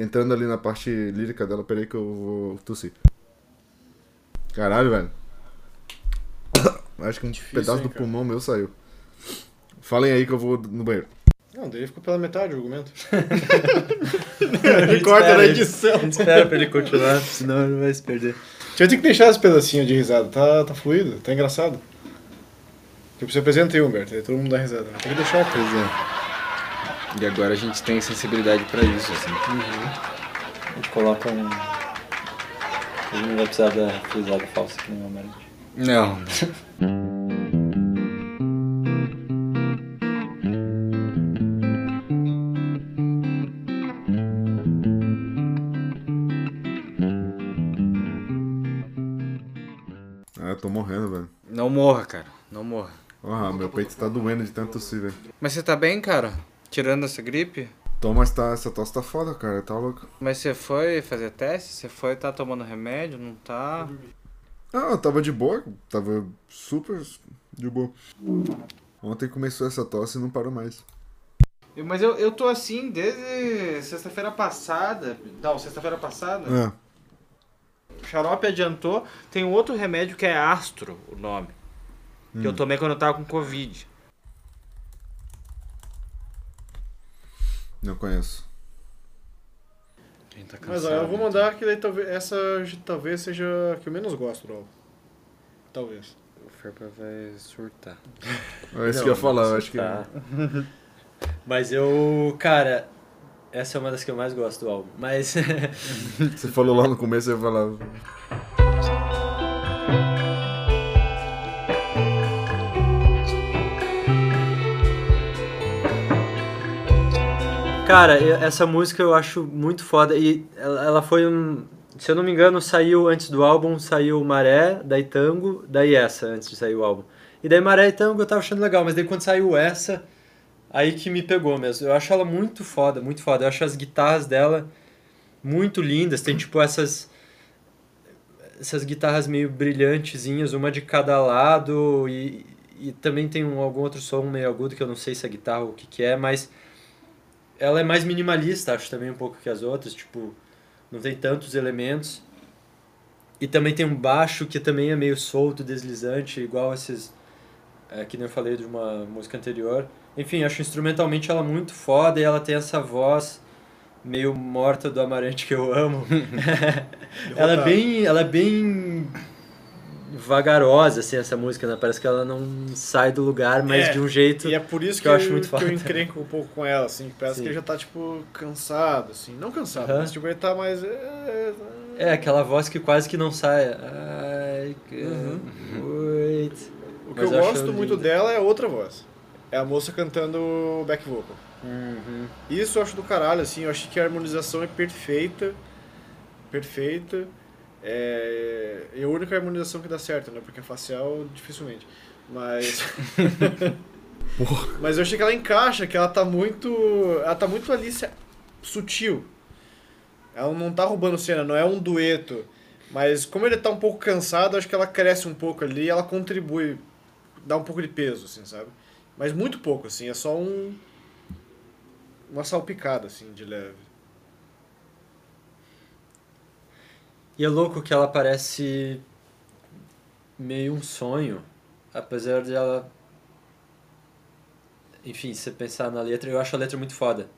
entrando ali na parte lírica dela, peraí que eu vou tossir. Caralho, velho. Acho que um Difícil, pedaço hein, do cara? pulmão meu saiu. Falem aí que eu vou no banheiro. Não, daí ficou pela metade o argumento. Ele corta na ele- edição. A gente espera pra ele continuar, senão ele vai se perder. A gente vai ter que deixar esse pedacinho de risada. Tá, tá fluido, tá engraçado. Tipo, você apresenta aí, Humberto, aí todo mundo dá risada. Tem que deixar. Pois é. E agora a gente tem sensibilidade pra isso, assim. A gente coloca um. A gente não vai precisar da frisada falsa que nem o Amarante. Não. Ah, eu tô morrendo, velho. Não morra, cara. Não morra. Ah, meu peito tá doendo de tanto tossir, velho. Mas você tá bem, cara? Tirando essa gripe? Tô, mas tá, essa tosse tá foda, cara. Tá louco. Mas você foi fazer teste? Você foi tá tomando remédio? Não tá? Ah, eu tava de boa. Tava super de boa. Ontem começou essa tosse e não parou mais. Eu- Mas eu, eu tô assim desde sexta-feira passada. Não, sexta-feira passada. O xarope adiantou. Tem outro remédio que é Astro, o nome. Que eu tomei quando eu tava com Covid. Não conheço. Quem tá Mas ó, eu vou mandar que daí talvez, essa talvez seja a que eu menos gosto do álbum. Talvez. O Ferpa vai surtar. É isso que eu ia falar, eu acho que. Tá. Mas eu. Cara, essa é uma das que eu mais gosto do álbum. Mas. Você falou lá no começo, eu ia Cara, essa música eu acho muito foda e ela, ela foi um. Se eu não me engano, saiu antes do álbum, saiu Maré, daí Tango, daí essa, antes de sair o álbum. E daí Maré e Tango eu tava achando legal, mas daí quando saiu essa, aí que me pegou mesmo. Eu acho ela muito foda, muito foda. Eu acho as guitarras dela muito lindas, tem tipo essas. Essas guitarras meio brilhantezinhas, uma de cada lado, e, e também tem um, algum outro som meio agudo que eu não sei se é guitarra ou o que, que é, mas ela é mais minimalista, acho também um pouco que as outras, tipo, não tem tantos elementos. E também tem um baixo que também é meio solto, deslizante, igual esses é, que nem eu falei de uma música anterior. Enfim, acho instrumentalmente ela muito foda e ela tem essa voz meio morta do Amarante que eu amo. ela é bem, ela é bem vagarosa assim essa música, né? Parece que ela não sai do lugar, mas É, de um jeito E é por isso que que, eu eu, acho muito que eu encrenco um pouco com ela, assim. Parece Sim. que ele já tá, tipo, cansado, assim. Não cansado, Aham. mas tipo, ele tá mais... é, É, aquela voz que quase que não sai. Ai, que... wait. O que Mas eu eu gosto muito lindo. dela é outra voz. É a moça cantando back vocal. Uhum. Isso eu acho do caralho, assim. Eu acho que a harmonização é perfeita. Perfeita. É, é a única harmonização que dá certo, né? Porque a facial, dificilmente. Mas... Mas eu achei que ela encaixa, que ela tá muito... Ela tá muito ali sutil. Ela não tá roubando cena, não é um dueto. Mas como ele tá um pouco cansado, acho que ela cresce um pouco ali e ela contribui, dá um pouco de peso, assim, sabe? Mas muito pouco, assim, é só um... Uma salpicada, assim, de leve. E é louco que ela parece meio um sonho. Apesar de ela. Enfim, se você pensar na letra, eu acho a letra muito foda.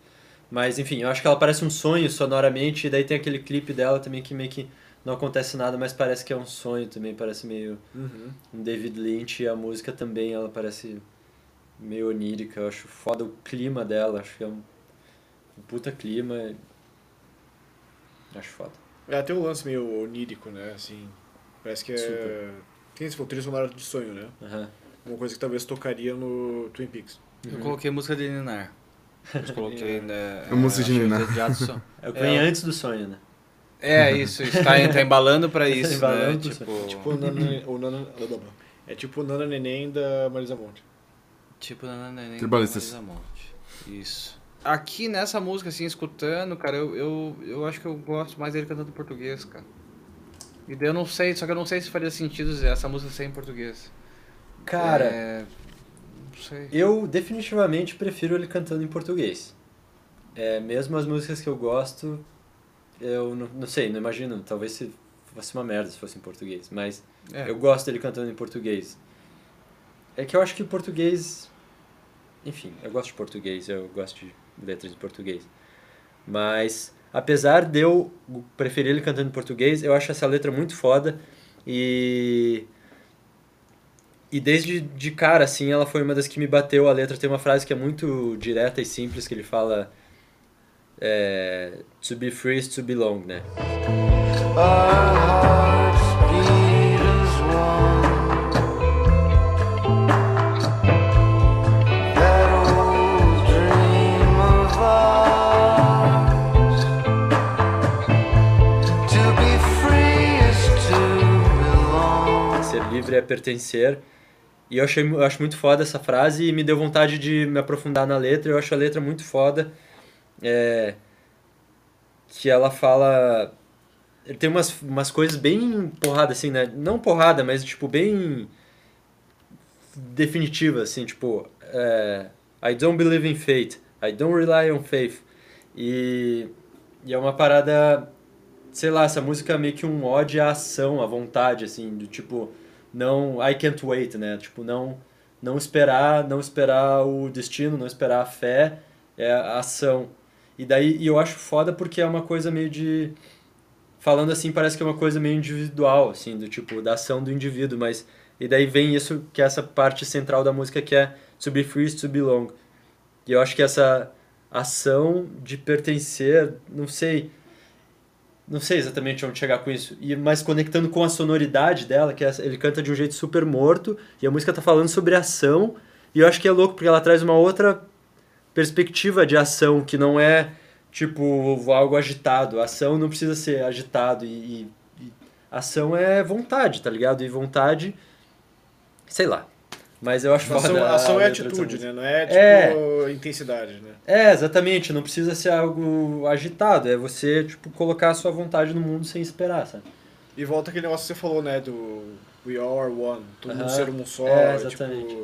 Mas enfim, eu acho que ela parece um sonho sonoramente, e daí tem aquele clipe dela também que meio que não acontece nada, mas parece que é um sonho também, parece meio um David Lynch e a música também, ela parece meio onírica, eu acho foda o clima dela, acho que é um, um puta clima. Acho foda. É, tem um lance meio onírico, né, assim... Parece que é... Super. Tem esse trilha sonora de sonho, né? Aham. Uma coisa que talvez tocaria no Twin Peaks. Eu coloquei música de Ninar. Eu coloquei, né? A música de que Ninar. É o que vem É. antes do sonho, né? É, isso, isso tá, tá embalando pra isso, embalando né? Tipo, Tipo o Nana... o Nana é tipo o Nana Neném da Marisa Monte. tipo na Neném Tribalistas. da Monte. Isso. Aqui nessa música, assim, escutando, cara, eu, eu, eu acho que eu gosto mais dele cantando em português, cara. E daí eu não sei, só que eu não sei se faria sentido essa música ser em português. Cara, É, não sei. eu definitivamente prefiro ele cantando em português. É, mesmo as músicas que eu gosto, eu não, não sei, não imagino, talvez se fosse uma merda se fosse em português, mas É. eu gosto dele cantando em português. É que eu acho que o português. Enfim, eu gosto de português, eu gosto de letras de português. Mas, apesar de eu preferir ele cantando em português, eu acho essa letra muito foda. E. E desde de cara, assim, ela foi uma das que me bateu. A letra tem uma frase que é muito direta e simples, que ele fala. É, to be free is to belong, né? Our Pertencer. E eu, achei, eu acho muito foda essa frase e me deu vontade de me aprofundar na letra. Eu acho a letra muito foda. É, que ela fala. Tem umas, umas coisas bem porrada, assim, né? Não porrada, mas tipo, bem definitiva, assim, tipo. É, I don't believe in fate. I don't rely on faith. E, e é uma parada. Sei lá, essa música é meio que um ode à ação, à vontade, assim, do tipo não I can't wait, né? Tipo, não não esperar, não esperar o destino, não esperar a fé, é a ação. E daí e eu acho foda porque é uma coisa meio de falando assim, parece que é uma coisa meio individual, assim, do tipo da ação do indivíduo, mas e daí vem isso que é essa parte central da música que é to be free to belong. E eu acho que essa ação de pertencer, não sei, não sei exatamente onde chegar com isso, e mas conectando com a sonoridade dela, que é ele canta de um jeito super morto, e a música tá falando sobre ação, e eu acho que é louco porque ela traz uma outra perspectiva de ação que não é tipo algo agitado. Ação não precisa ser agitado e, e- e ação é vontade, tá ligado? E vontade, sei lá. Mas eu acho Ação, foda a ação é dessa atitude, né? Não é tipo intensidade, né? É, exatamente, não precisa ser algo agitado, é você, tipo, colocar a sua vontade no mundo sem esperar, sabe? E volta aquele negócio que você falou, né? Do We All Are One. Todo mundo Aham. ser um só. É, tipo, exatamente.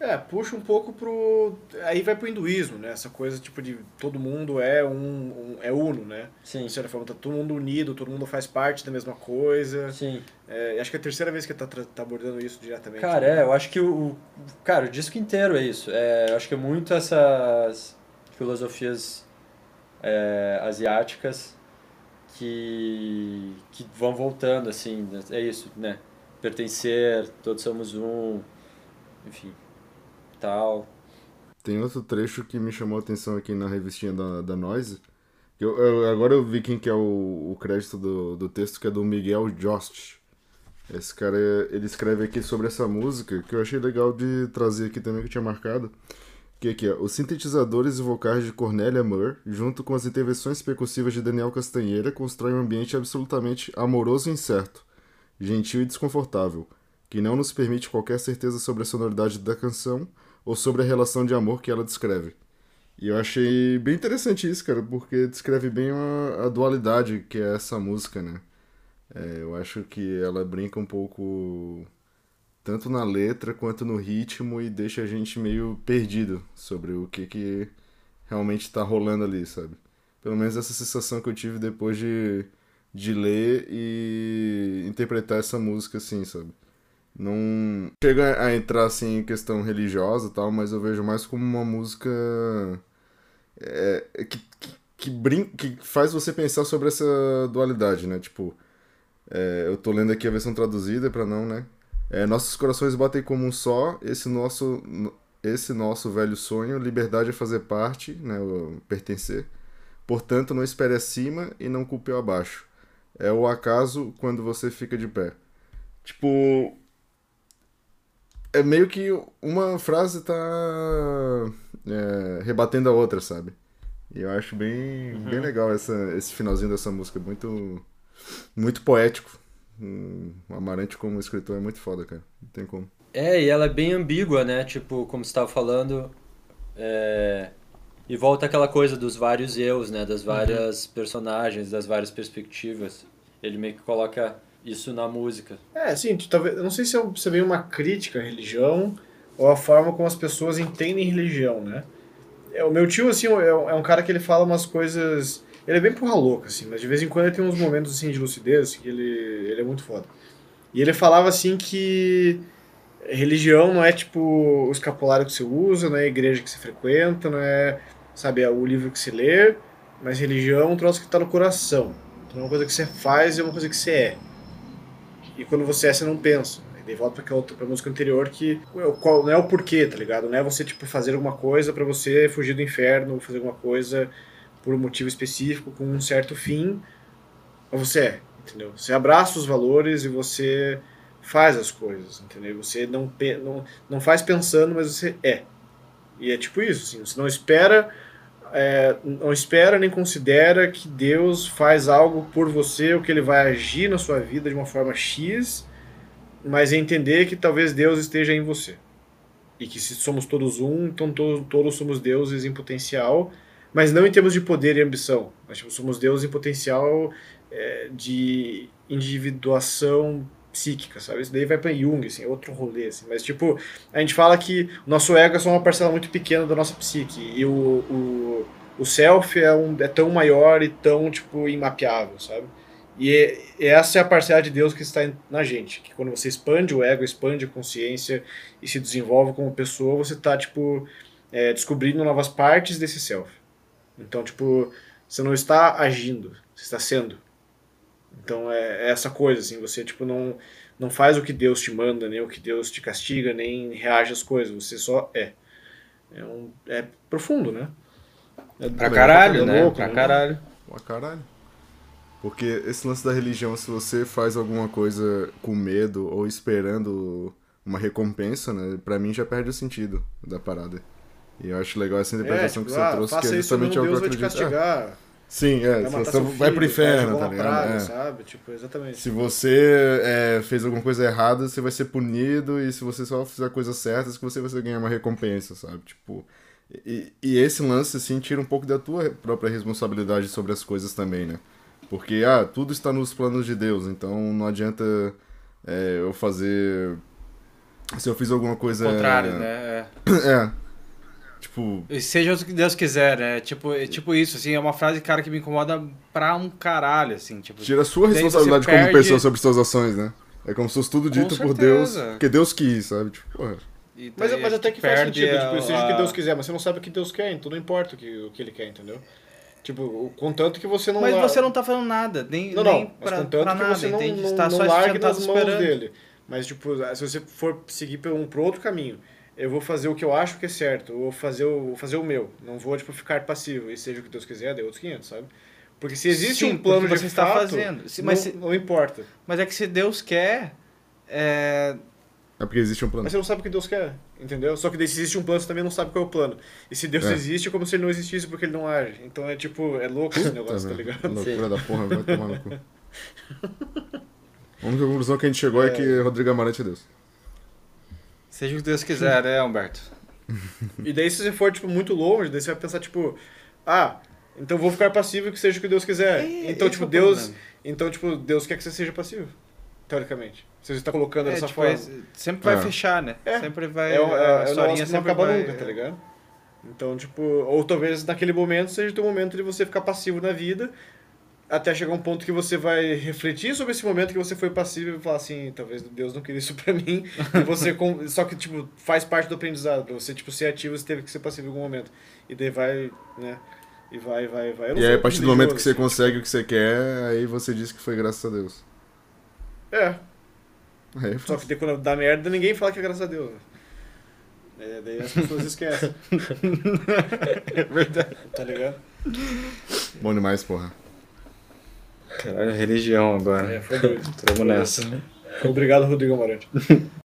É, puxa um pouco pro. Aí vai pro hinduísmo, né? Essa coisa tipo de todo mundo é um. um- é uno, né? Sim, De certa forma, tá todo mundo unido, todo mundo faz parte da mesma coisa. sim. É, acho que é a terceira vez que tá, tá abordando isso diretamente. Cara, né? é, eu acho que o, cara, o disco inteiro é isso. É, eu acho que é muito essas filosofias é, asiáticas que, que vão voltando, assim, é isso, né? Pertencer, todos somos um, enfim, tal. Tem outro trecho que me chamou a atenção aqui na revistinha da, da Noise. Eu, eu- agora eu vi quem que é o, o crédito do, do texto, que é do Miguel Jost. Esse cara, ele escreve aqui sobre essa música, que eu achei legal de trazer aqui também, que eu tinha marcado. Que aqui, ó, os sintetizadores e vocais de Cornélia Murr, junto com as intervenções percussivas de Daniel Castanheira, constroem um ambiente absolutamente amoroso e incerto, gentil e desconfortável, que não nos permite qualquer certeza sobre a sonoridade da canção ou sobre a relação de amor que ela descreve. E eu achei bem interessante isso, cara, porque descreve bem a, a dualidade que é essa música, né? É, eu acho que ela brinca um pouco tanto na letra quanto no ritmo e deixa a gente meio perdido sobre o que que realmente tá rolando ali, sabe? Pelo menos essa sensação que eu tive depois de, de ler e interpretar essa música assim, sabe? Não chega a entrar assim em questão religiosa e tal, mas eu vejo mais como uma música é, que, que, que, brin que faz você pensar sobre essa dualidade, né? Tipo, é, eu tô lendo aqui a versão traduzida pra não, né? É, nossos corações batem como um só, esse nosso, esse nosso velho sonho, liberdade é fazer parte, né? Pertencer. Portanto, não espere acima e não culpe o abaixo. É o acaso quando você fica de pé. Tipo, é meio que uma frase tá é, rebatendo a outra, sabe? E eu acho bem, bem legal essa, esse finalzinho dessa música, muito, muito poético. Hum, O Amarante como escritor é muito foda, cara. Não tem como. É, e ela é bem ambígua, né? Tipo, como você estava falando, é, e volta aquela coisa dos vários eus, né? Das várias personagens, das várias perspectivas. Ele meio que coloca isso na música. É, sim, talvez, eu não sei se é, um- se é bem uma crítica à religião ou a forma como as pessoas entendem religião, né? É, o meu tio, assim, é, um- é um cara que ele fala umas coisas... Ele é bem porra louca, assim, mas de vez em quando ele tem uns momentos assim de lucidez que ele, ele é muito foda. E ele falava assim que religião não é tipo o escapulário que você usa, não é a igreja que você frequenta, não é, sabe, é o livro que você lê, mas religião é um troço que tá no coração. Então é uma coisa que você faz e é uma coisa que você é. E quando você é, você não pensa. E daí volta pra, outra, pra música anterior que qual, não é o porquê, tá ligado? Não é você, tipo, fazer alguma coisa pra você fugir do inferno, fazer alguma coisa por um motivo específico, com um certo fim. Mas você é, entendeu? Você abraça os valores e você faz as coisas, entendeu? Você não, não, não faz pensando, mas você é. E é tipo isso, assim, você não espera, é, não espera nem considera que Deus faz algo por você, ou que ele vai agir na sua vida de uma forma X, mas é entender que talvez Deus esteja em você. E que se somos todos um, então to- todos somos deuses em potencial, mas não em termos de poder e ambição. Mas tipo, somos deuses em potencial é, de individuação psíquica, sabe? Isso daí vai pra Jung, assim, é outro rolê, assim. Mas, tipo, a gente fala que o nosso ego é só uma parcela muito pequena da nossa psique. E o, o, o self é, um, é tão maior e tão, tipo, imapeável, sabe? E é- essa é a parcela de Deus que está na gente. Que quando você expande o ego, expande a consciência e se desenvolve como pessoa, você tá, tipo, é, descobrindo novas partes desse self. Então, tipo, você não está agindo, você está sendo. Então é, é essa coisa, assim, você tipo não, não faz o que Deus te manda, nem o que Deus te castiga, nem reage às coisas, você só é. É, um, é profundo, né? É Pra é caralho, né? louco, Pra caralho. Pra caralho. Porque esse lance da religião, se você faz alguma coisa com medo ou esperando uma recompensa, né? Pra mim já perde o sentido da parada. E eu acho legal essa É, interpretação tipo, que você ah, trouxe, que é isso, justamente algo Deus que eu vai te acredito. É, castigar. Sim, é. vai você vai pro inferno, tá ligado? praga, É. sabe? Tipo, exatamente. Se você é, fez alguma coisa errada, você vai ser punido, e se você só fizer a coisa certa, que você vai ganhar uma recompensa, sabe? Tipo. E, e esse lance, assim, tira um pouco da tua própria responsabilidade sobre as coisas também, né? Porque, ah, tudo está nos planos de Deus, então não adianta é, eu fazer. Se eu fiz alguma coisa. Contrário, né? É. É. E Seja o que Deus quiser, né? Tipo, é tipo isso, assim, é uma frase, cara, que me incomoda pra um caralho, assim, tipo... tira a sua responsabilidade como perde- pessoa sobre suas ações, né? É como se fosse tudo dito por Deus, porque Deus quis, sabe? Tipo, porra. Mas, mas até que faz sentido, a- tipo, seja o que Deus quiser, mas você não sabe o que Deus quer, então não importa o que, o que ele quer, entendeu? Tipo, o- contanto que você não... Mas la- você não tá fazendo nada, nem, Não, nem não, mas pra, contanto pra que nada, você não, entende? não, tá não só largue nas mãos esperando. dele. Mas, tipo, se você for seguir por um, por outro caminho, eu vou fazer o que eu acho que é certo, eu vou fazer o, vou fazer o meu. Não vou, tipo, ficar passivo, e seja o que Deus quiser, dê outros 500, sabe? Porque se existe Sim, um plano de você está fazendo. Se- não, mas se- não importa. Mas é que se Deus quer, é... É porque existe um plano. Mas você não sabe o que Deus quer, entendeu? Só que se existe um plano, você também não sabe qual é o plano. E se Deus É. existe, é como se ele não existisse porque ele não age. Então é tipo, é louco esse negócio, tá Tá ligado? Loucura da porra, vai tomar no cu. A única conclusão que a gente chegou é, que Rodrigo Amarante é Deus. Seja o que Deus quiser, né, Humberto? E daí, se você for, tipo, muito longe, daí você vai pensar, tipo, ah, então vou ficar passivo que seja o que Deus quiser. É, então, esse tipo, é Deus. problema. Então, tipo, Deus quer que você seja passivo. Teoricamente. Se você está colocando É, dessa tipo, forma. é- sempre vai É. fechar, né? É. Sempre vai. É, um- é, a é negócio historinha que não sempre acaba vai. nunca, tá ligado? Então, tipo, ou talvez naquele momento seja o teu momento de você ficar passivo na vida, até chegar um ponto que você vai refletir sobre esse momento que você foi passivo e falar assim, talvez Deus não queria isso pra mim, e você, com- só que, tipo, faz parte do aprendizado, pra você, tipo, ser ativo, você teve que ser passivo em algum momento. E daí vai, né, e vai, vai, vai. E aí, a partir do momento que você consegue o que você quer, aí você diz que foi graças a Deus. É, Aí, só que daí quando dá merda, ninguém fala que é graças a Deus. É, daí as pessoas esquecem. É verdade. Tá ligado? bom demais, porra. Caralho, religião agora. É, foi doido. Tamo nessa. Obrigado, Rodrigo Amarante.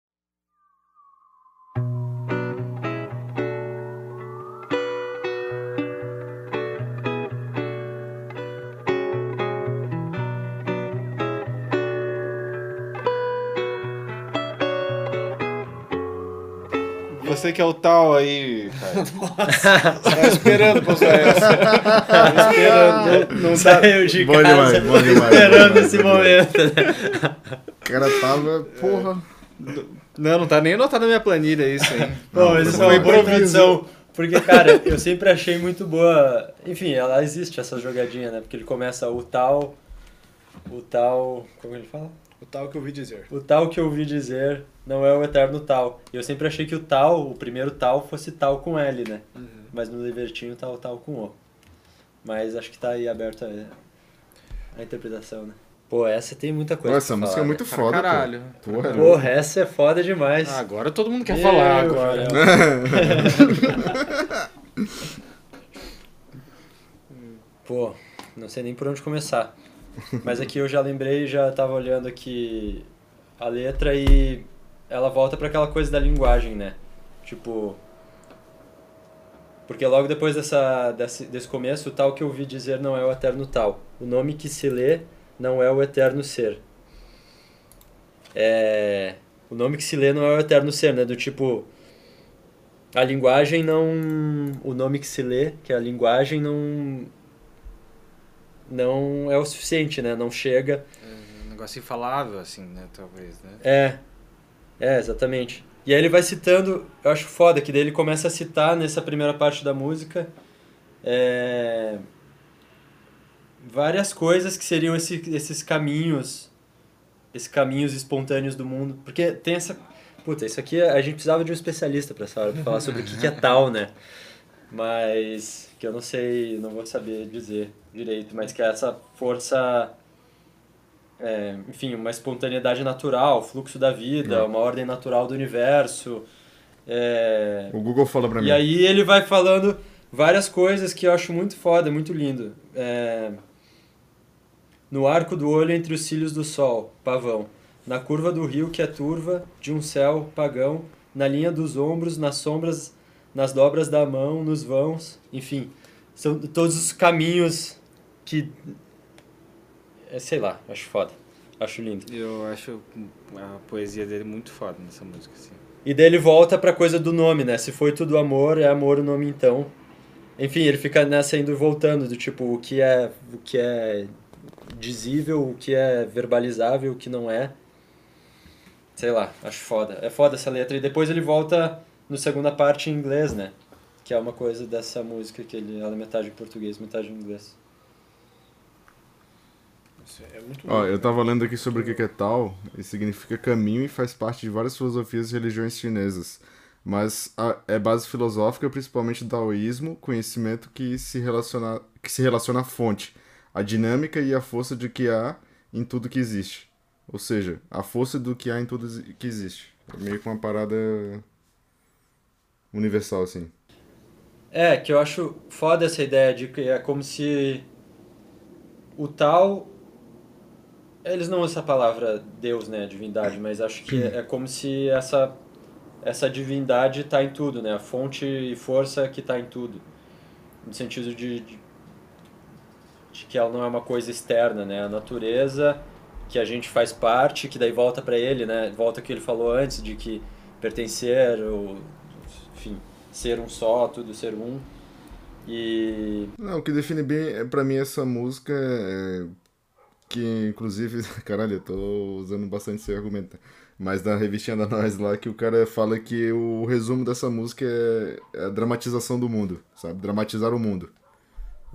Você que é o tal aí, cara. Tava esperando pra usar essa. Tava esperando. Não, não dá. Saiu de Bom demais, bom demais. esperando bom demais, esse bom momento. O cara tava, porra. Não, não tá nem anotado na minha planilha isso, hein? Bom, isso foi foi bom. boa introdução. Porque, cara, eu sempre achei muito boa. Enfim, ela existe essa jogadinha, né? Porque ele começa o tal. O tal. Como ele fala? O tal que eu ouvi dizer. O tal que eu ouvi dizer não é o eterno tal. E eu sempre achei que o tal, o primeiro tal, fosse tal com L, né? Mas no Libertinho tá o tal com O. Mas acho que tá aí aberto a, a interpretação, né? Pô, essa tem muita coisa. Pô, essa pra música falar, é muito né? foda, pô. caralho. Porra, né? Porra, essa é foda demais. Ah, agora todo mundo quer Meu falar agora. Pô, não sei nem por onde começar. Mas aqui eu já lembrei, já tava olhando aqui a letra e ela volta para aquela coisa da linguagem, né? Tipo. Porque logo depois dessa, desse, desse começo, o tal que eu ouvi dizer não é o eterno tal. O nome que se lê não é o eterno ser. É. O nome que se lê não é o eterno ser, né? Do tipo. A linguagem não. O nome que se lê, que é a linguagem, não. Não é o suficiente, né? Não chega. É um negócio infalável, assim, né? Talvez, né? É. É, exatamente. E aí ele vai citando, eu acho foda, que daí ele começa a citar nessa primeira parte da música é, várias coisas que seriam esse, esses caminhos, esses caminhos espontâneos do mundo. Porque tem essa. Puta, isso aqui a gente precisava de um especialista pra essa hora, pra falar sobre o que, que é tal, né? Mas que eu não sei, não vou saber dizer direito, mas que é essa força é, enfim, uma espontaneidade natural, fluxo da vida, É. uma ordem natural do universo. é, O Google fala pra mim. E aí ele vai falando várias coisas que eu acho muito foda, muito lindo. É, no arco do olho entre os cílios do sol, pavão. Na curva do rio que é turva, de um céu pagão. Na linha dos ombros, nas sombras, nas dobras da mão, nos vãos. Enfim, são todos os caminhos que é, sei lá, acho foda. Acho lindo. Eu acho a poesia dele muito foda nessa música, assim. E daí ele volta pra coisa do nome, né? Se foi tudo amor, é amor o nome então. Enfim, ele fica nessa indo e voltando, do tipo, o que é, o que é dizível, o que é verbalizável, o que não é. Sei lá, acho foda. É foda essa letra. E depois ele volta no segunda parte em inglês, né? Que é uma coisa dessa música que ele ela é metade em português, metade em inglês. Isso é muito Ó, eu tava lendo aqui sobre o que que é tal, e significa caminho e faz parte de várias filosofias e religiões chinesas. Mas a- é base filosófica, principalmente do taoísmo, conhecimento que se relaciona, que se relaciona à fonte, a dinâmica e a força de que há em tudo que existe. Ou seja, a força do que há em tudo que existe. É meio que uma parada universal, assim. É, que eu acho foda essa ideia de que é como se o tal. Eles não usam essa palavra Deus, né? Divindade, mas acho que é como se essa, essa divindade está em tudo, né? A fonte e força que está em tudo. No sentido de, de, de que ela não é uma coisa externa, né? A natureza que a gente faz parte, que daí volta para ele, né? Volta o que ele falou antes, de que pertencer, ou, enfim, ser um só, tudo ser um. E Não, o que define bem, é, pra mim, essa música é que, inclusive, caralho, eu tô usando bastante esse argumento, mas na revistinha da Nós lá, que o cara fala que o resumo dessa música é é a dramatização do mundo, sabe? Dramatizar o mundo.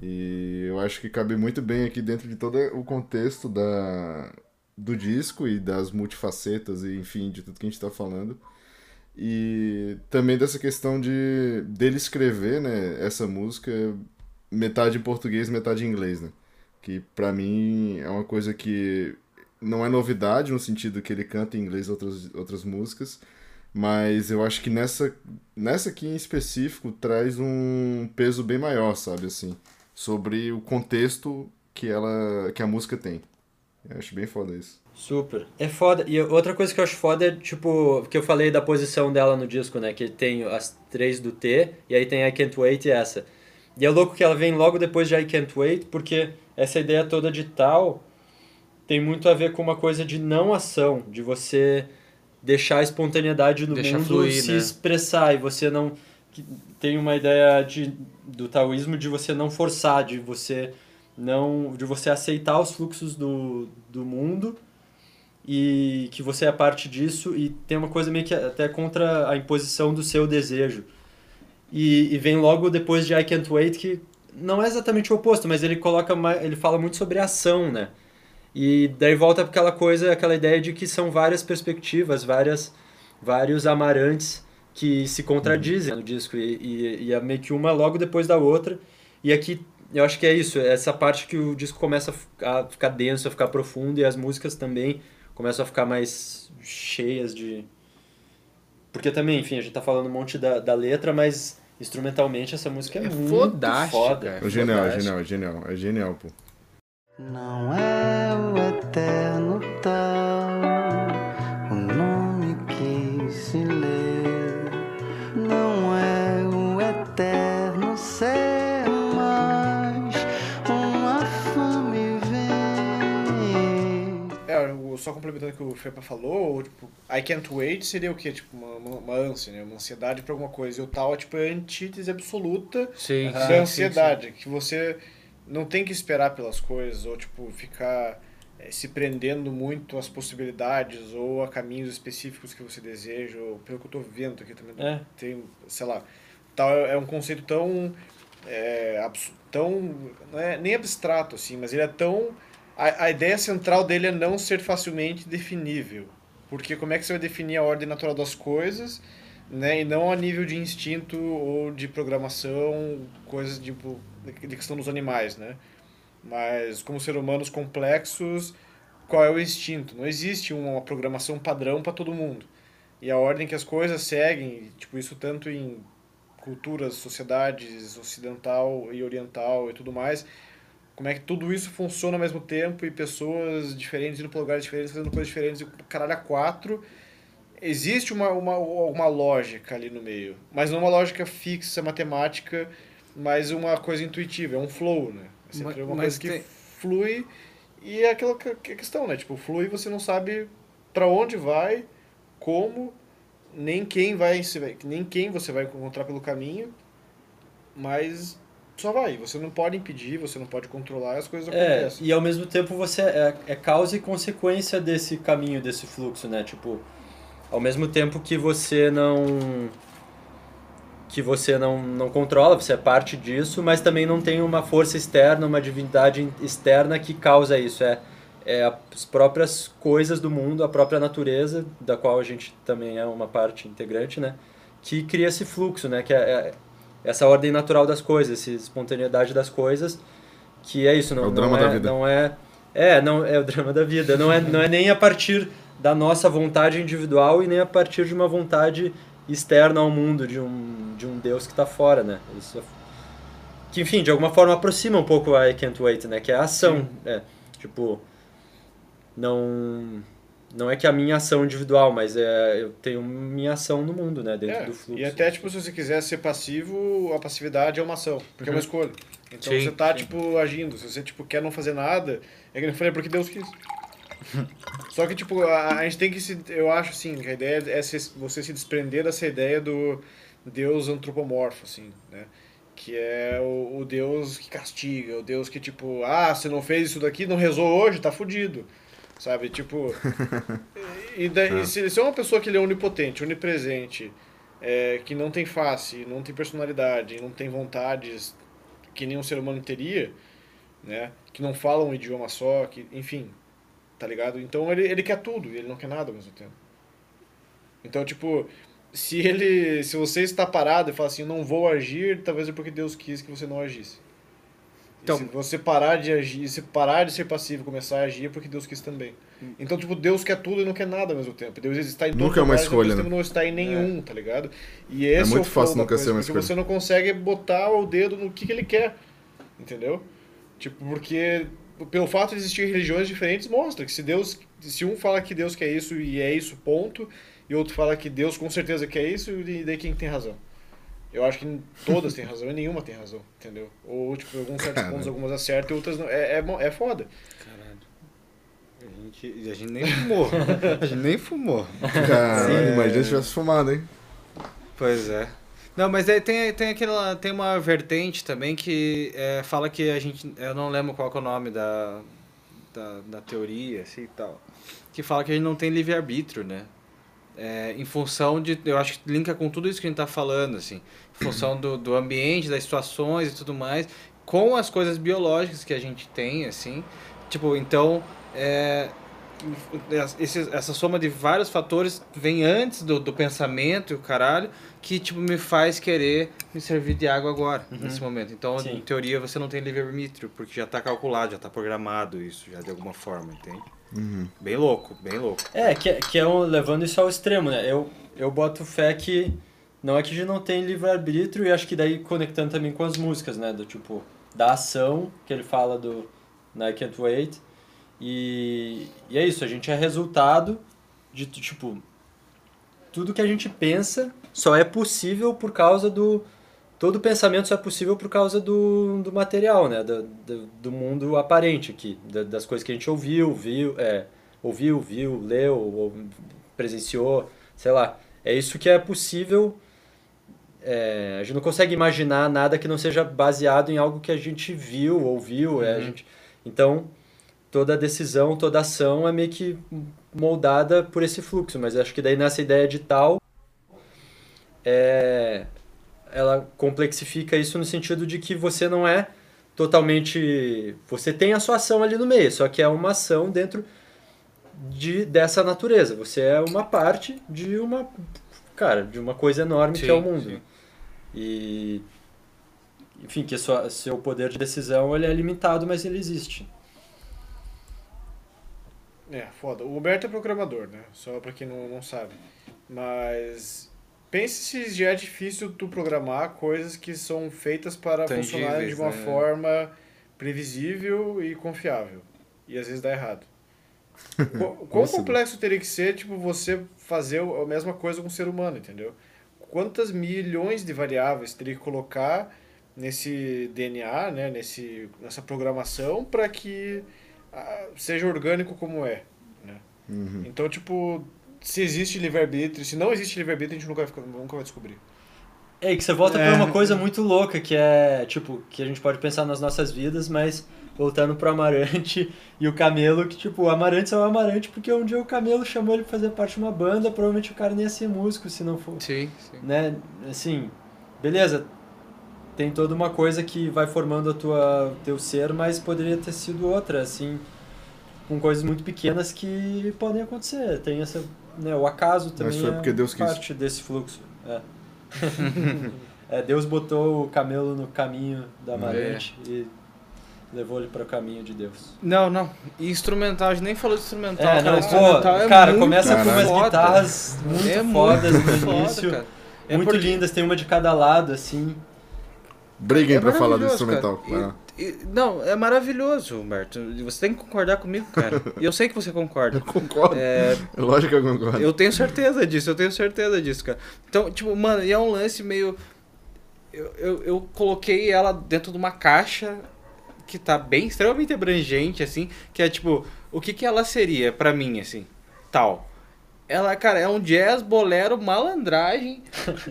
E eu acho que cabe muito bem aqui dentro de todo o contexto da, do disco e das multifacetas e, enfim, de tudo que a gente tá falando. E também dessa questão de dele escrever, né, essa música metade em português, metade em inglês, né? Que pra mim é uma coisa que não é novidade no sentido que ele canta em inglês outras, outras músicas, mas eu acho que nessa nessa aqui em específico traz um peso bem maior, sabe assim, sobre o contexto que ela que a música tem. Eu acho bem foda isso. Super. É foda. E outra coisa que eu acho foda é, tipo, que eu falei da posição dela no disco, né? Que tem as três do T, e aí tem I Can't Wait e essa. E é louco que ela vem logo depois de I Can't Wait, porque essa ideia toda de tal tem muito a ver com uma coisa de não ação, de você deixar a espontaneidade no Deixar mundo fluir, se né? expressar, e você não... Tem uma ideia de, do taoísmo de você não forçar, de você não de você aceitar os fluxos do, do mundo e que você é parte disso e tem uma coisa meio que até contra a imposição do seu desejo. E, e vem logo depois de I Can't Wait, que não é exatamente o oposto, mas ele coloca ele fala muito sobre ação, né? E daí volta para aquela coisa, aquela ideia de que são várias perspectivas, várias, vários amarantes que se contradizem no disco e, e, e é meio que uma logo depois da outra. E aqui eu acho que é isso, é essa parte que o disco começa a ficar, a ficar denso, a ficar profundo e as músicas também começam a ficar mais cheias de. Porque também, enfim, a gente tá falando um monte da, da letra, mas instrumentalmente essa música é, É muito fodástica, foda. é genial, é genial, é genial. É genial, pô. Não é o eterno tal, só complementando o que o Fepa falou, tipo, I can't wait seria o quê? Tipo, uma, uma, ânsia, né? Uma ansiedade pra alguma coisa. E o tal é tipo a antítese absoluta Sim, da ansiedade. Que você não tem que esperar pelas coisas, ou tipo, ficar eh, se prendendo muito às possibilidades ou a caminhos específicos que você deseja, ou pelo que eu tô vendo aqui também. É. Tem, sei lá. Tal é é um conceito tão. É, abs- tão. Não é nem abstrato, assim, mas ele é tão. A, a ideia central dele é não ser facilmente definível. Porque como é que você vai definir a ordem natural das coisas, né? E não a nível de instinto ou de programação, coisas tipo, de questão dos animais, né? Mas como seres humanos complexos, qual é o instinto? Não existe uma programação padrão para todo mundo. E a ordem que as coisas seguem, tipo, isso tanto em culturas, sociedades ocidental e oriental e tudo mais, como é que tudo isso funciona ao mesmo tempo e pessoas diferentes indo para lugares diferentes, fazendo coisas diferentes, e caralho, a quatro. Existe uma, uma, uma lógica ali no meio, mas não uma lógica fixa, matemática, mas uma coisa intuitiva, é um flow, né? É sempre uma mas coisa que tem- flui e é aquela que- que é questão, né? Tipo, flui você não sabe para onde vai, como, nem quem vai- nem quem você vai encontrar pelo caminho, mas só vai. Você não pode impedir, você não pode controlar, as coisas É, acontecem. e ao mesmo tempo você é, é causa e consequência desse caminho, desse fluxo, né? Tipo, ao mesmo tempo que você não que você não, não controla, você é parte disso, mas também não tem uma força externa, uma divindade externa que causa isso. É, é as próprias coisas do mundo, a própria natureza, da qual a gente também é uma parte integrante, né? Que cria esse fluxo, né? Que é, é essa ordem natural das coisas, essa espontaneidade das coisas, que é isso, não É o não drama é, da vida. Não é, é, não é o drama da vida. Não é, não é nem a partir da nossa vontade individual e nem a partir de uma vontade externa ao mundo de um, de um Deus que está fora, né? Isso, que, enfim, de alguma forma aproxima um pouco a I Can't Wait, né? Que é a ação, é, tipo, não não é que a minha ação individual, mas é eu tenho minha ação no mundo, né? Dentro É, do fluxo. e até, tipo, se você quiser ser passivo, a passividade é uma ação, porque é uma escolha. Então Sim, você tá, sim. tipo, agindo. Se você, tipo, quer não fazer nada, é que eu falei, porque Deus quis. Só que, tipo, a, a gente tem que se... Eu acho, assim, que a ideia é se- você se desprender dessa ideia do Deus antropomorfo, assim, né? Que é o, o Deus que castiga, o Deus que, tipo, ah, você não fez isso daqui, não rezou hoje, tá fudido. Sabe? Tipo... E, daí, e se, se é uma pessoa que ele é onipotente, onipresente, é, que não tem face, não tem personalidade, não tem vontades que nenhum ser humano teria, né? Que não fala um idioma só, que, enfim, tá ligado? Então ele, ele quer tudo e ele não quer nada ao mesmo tempo. Então, tipo, se ele, se você está parado e fala assim, não vou agir, talvez é porque Deus quis que você não agisse. Então- se você parar de agir, se parar de ser passivo e começar a agir, é porque Deus quis também. Então, tipo, Deus quer tudo e não quer nada ao mesmo tempo. Deus está em todos Nunca é uma escolha, tempo não está em nenhum, tá ligado? E esse É é, muito o flow fácil nunca ser coisa, uma porque escolha. você não consegue botar o dedo no que, que ele quer, entendeu? Tipo, porque pelo fato de existir religiões diferentes mostra que se Deus, se um fala que Deus quer isso e é isso, ponto, e outro fala que Deus com certeza quer isso, e daí quem tem razão? Eu acho que todas têm razão e nenhuma tem razão, entendeu? Ou, tipo, alguns certos Caralho. pontos, algumas acertam e outras não. É, é, é foda. Caralho. A gente, a gente nem fumou. A gente nem fumou. Caralho, imagina se tivesse fumado, hein? Pois é. Não, mas aí tem, tem aquela. Tem uma vertente também que é, fala que a gente. Eu não lembro qual que é o nome da, da, da teoria, assim e tal. Que fala que a gente não tem livre-arbítrio, né? É, em função de. Eu acho que linka com tudo isso que a gente tá falando, assim. Em função do, do ambiente, das situações e tudo mais, com as coisas biológicas que a gente tem, assim. Tipo, então. É, esse- essa soma de vários fatores vem antes do, do pensamento e o caralho, que tipo me faz querer me servir de água agora, nesse momento. Então, Sim. em teoria, você não tem livre-arbítrio, porque já tá calculado, já tá programado isso, já de alguma forma, entende? Bem louco, bem louco. É, que, que é um, levando isso ao extremo, né? Eu, eu boto fé que não é que a gente não tem livre-arbítrio e acho que daí conectando também com as músicas, né? Do tipo, da ação, que ele fala do I Can't Wait. E, e é isso, a gente é resultado de, tipo, tudo que a gente pensa só é possível por causa do... Todo pensamento só é possível por causa do, do material, né? Do, do, do mundo aparente aqui, da- das coisas que a gente ouviu, viu, é, ouviu, viu, leu, ou presenciou, sei lá. É isso que é possível. é, a gente não consegue imaginar nada que não seja baseado em algo que a gente viu, ouviu. é, a gente, então, toda decisão, toda ação é meio que moldada por esse fluxo. Mas acho que daí nessa ideia de tal, é, ela complexifica isso no sentido de que você não é totalmente. Você tem a sua ação ali no meio, só que é uma ação dentro de, dessa natureza. Você é uma parte de uma. Cara, de uma coisa enorme que é o Sim, mundo. sim. E. Enfim, que sua, seu poder de decisão ele é limitado, mas ele existe. É, foda. O Huberto é programador, né? Só pra quem não, não sabe. Mas pense se já é difícil tu programar coisas que são feitas para Tangíveis, funcionarem de uma né? forma previsível e confiável. E às vezes dá errado. Qu- Quão complexo teria que ser, tipo, você fazer a mesma coisa com o ser humano, entendeu? Quantas milhões de variáveis teria que colocar nesse DNA, né, nesse, nessa programação para que ah, seja orgânico como é, né? Então, tipo, se existe livre-arbítrio, se não existe livre-arbítrio, a gente nunca vai, ficar- nunca vai descobrir. É, que você volta É. pra uma coisa muito louca, que é, tipo, que a gente pode pensar nas nossas vidas, mas voltando pro Amarante e o Camelo, que, tipo, o Amarante é o Amarante porque um dia o Camelo chamou ele pra fazer parte de uma banda, provavelmente o cara nem ia ser músico se não for, Sim, sim. né? Assim, beleza, tem toda uma coisa que vai formando a tua teu ser, mas poderia ter sido outra, assim, com coisas muito pequenas que podem acontecer. Tem essa, né, o acaso também foi é porque Deus quis. parte desse fluxo. É. É, Deus botou o camelo no caminho da amarante e levou ele para o caminho de Deus. Não, não. E instrumental, a gente nem falou de instrumental. É, cara. não, instrumental pô, é cara, muito começa com umas guitarras muito É fodas muito no foda, início, cara. É muito porque- lindas, tem uma de cada lado, assim. Briguem É pra falar do instrumental. E- e- não, é maravilhoso, Humberto. Você tem que concordar comigo, cara. E eu sei que você concorda. Concordo. É, É lógico que eu concordo. eu tenho certeza disso, eu tenho certeza disso, cara. Então, tipo, mano, e é um lance meio. Eu, eu, eu coloquei ela dentro de uma caixa que tá bem, extremamente abrangente, assim, que é tipo, o que que ela seria pra mim, assim, tal. Ela, cara, é um jazz, bolero, malandragem,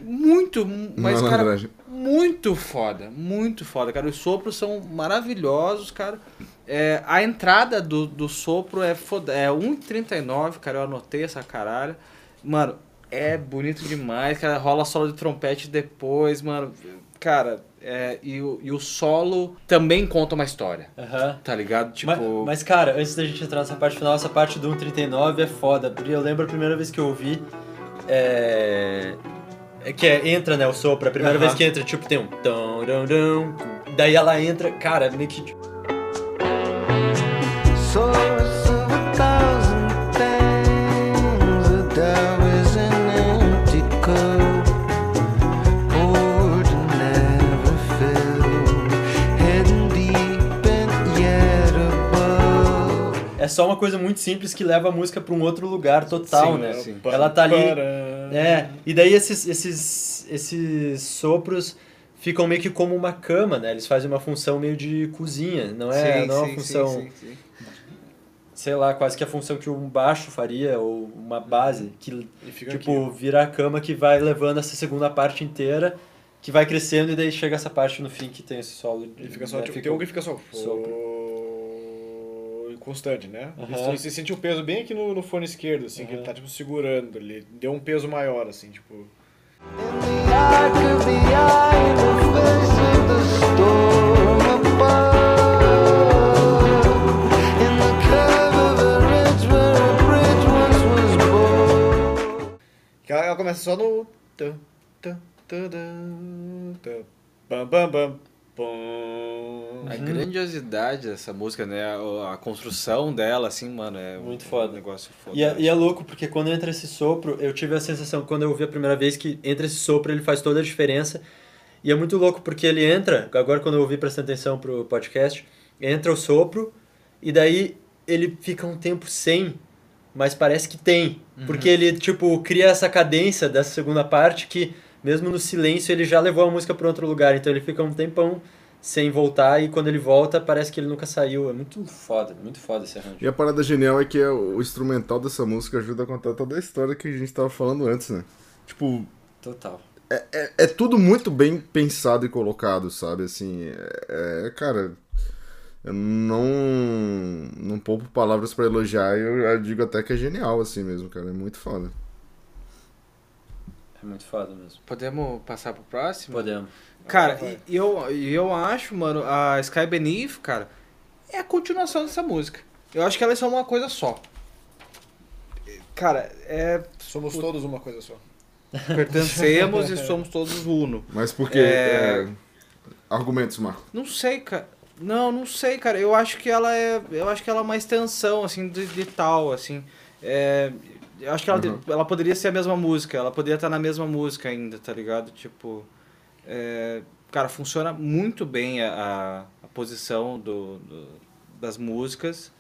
muito, mas, cara, Malandragem. Muito foda, muito foda, cara. Os sopros são maravilhosos, cara. É, a entrada do, do sopro é foda, é 1,39, cara. Eu anotei essa caralho. Mano, é bonito demais, cara. Rola solo de trompete depois, mano. Cara, é, e, o, e o solo também conta uma história, Aham. tá ligado? Tipo. Mas, mas, cara, antes da gente entrar nessa parte final, essa parte do 139 é foda. Porque eu lembro a primeira vez que eu ouvi. É. é que é, entra, né, o sopro. A primeira Aham. vez que entra, tipo, tem um. Tão, dão, dão, daí ela entra, cara, meio que. tipo, É só uma coisa muito simples que leva a música pra um outro lugar total, Sim, né? sim. Ela tá ali. É, e daí esses, esses, esses sopros ficam meio que como uma cama, né? Eles fazem uma função meio de cozinha, não é, sim, não é uma sim, função, sim, sim, sim. sei lá, quase que a função que um baixo faria, ou uma base, que fica tipo, aqui. vira a cama que vai levando essa segunda parte inteira, que vai crescendo e daí chega essa parte no fim que tem esse solo. E fica só, né? tipo, Fica tem um que fica só. sopro. Constante, né? Aham. Você, você sente o peso bem aqui no, no fone esquerdo, assim, que ele tá, tipo, segurando. Ele deu um peso maior, assim, tipo... Ela, ela começa só no... Bam, bam, bam, A grandiosidade dessa música, né? A, a construção dela, assim, mano, é Muito um foda. negócio foda. E é, e é louco, porque quando entra esse sopro, eu tive a sensação, quando eu ouvi a primeira vez, que entra esse sopro, ele faz toda a diferença. E é muito louco, porque ele entra, agora quando eu ouvi prestando atenção pro podcast, entra o sopro, e daí ele fica um tempo sem, mas parece que tem. Porque ele, tipo, cria essa cadência dessa segunda parte que, mesmo no silêncio, ele já levou a música para outro lugar. Então ele fica um tempão sem voltar, e quando ele volta, parece que ele nunca saiu. É muito foda, muito foda esse arranjo. E a parada genial é que é o instrumental dessa música ajuda a contar toda a história que a gente tava falando antes, né? Tipo, Total. é, é tudo muito bem pensado e colocado, sabe? Assim, é, é, cara, eu não, não poupo palavras pra elogiar, eu digo até que é genial, assim mesmo, cara, é muito foda. É muito foda mesmo. Podemos passar pro próximo? Podemos. Cara, Vai. eu, e eu acho, mano, a Sky Beneath, cara, é a continuação dessa música. Eu acho que elas são uma coisa só. Cara, é. Somos todos uma coisa só. Pertencemos e somos todos uno. Mas porque. É. é, Argumentos, Marco. Não sei, cara. Não, não sei, cara. Eu acho que ela é. Eu acho que ela é uma extensão, assim, de, de tal, assim. É, eu acho que ela, Uhum. ela poderia ser a mesma música. Ela poderia estar na mesma música ainda, tá ligado? Tipo. é, cara, funciona muito bem a, a, posição do, do- das músicas.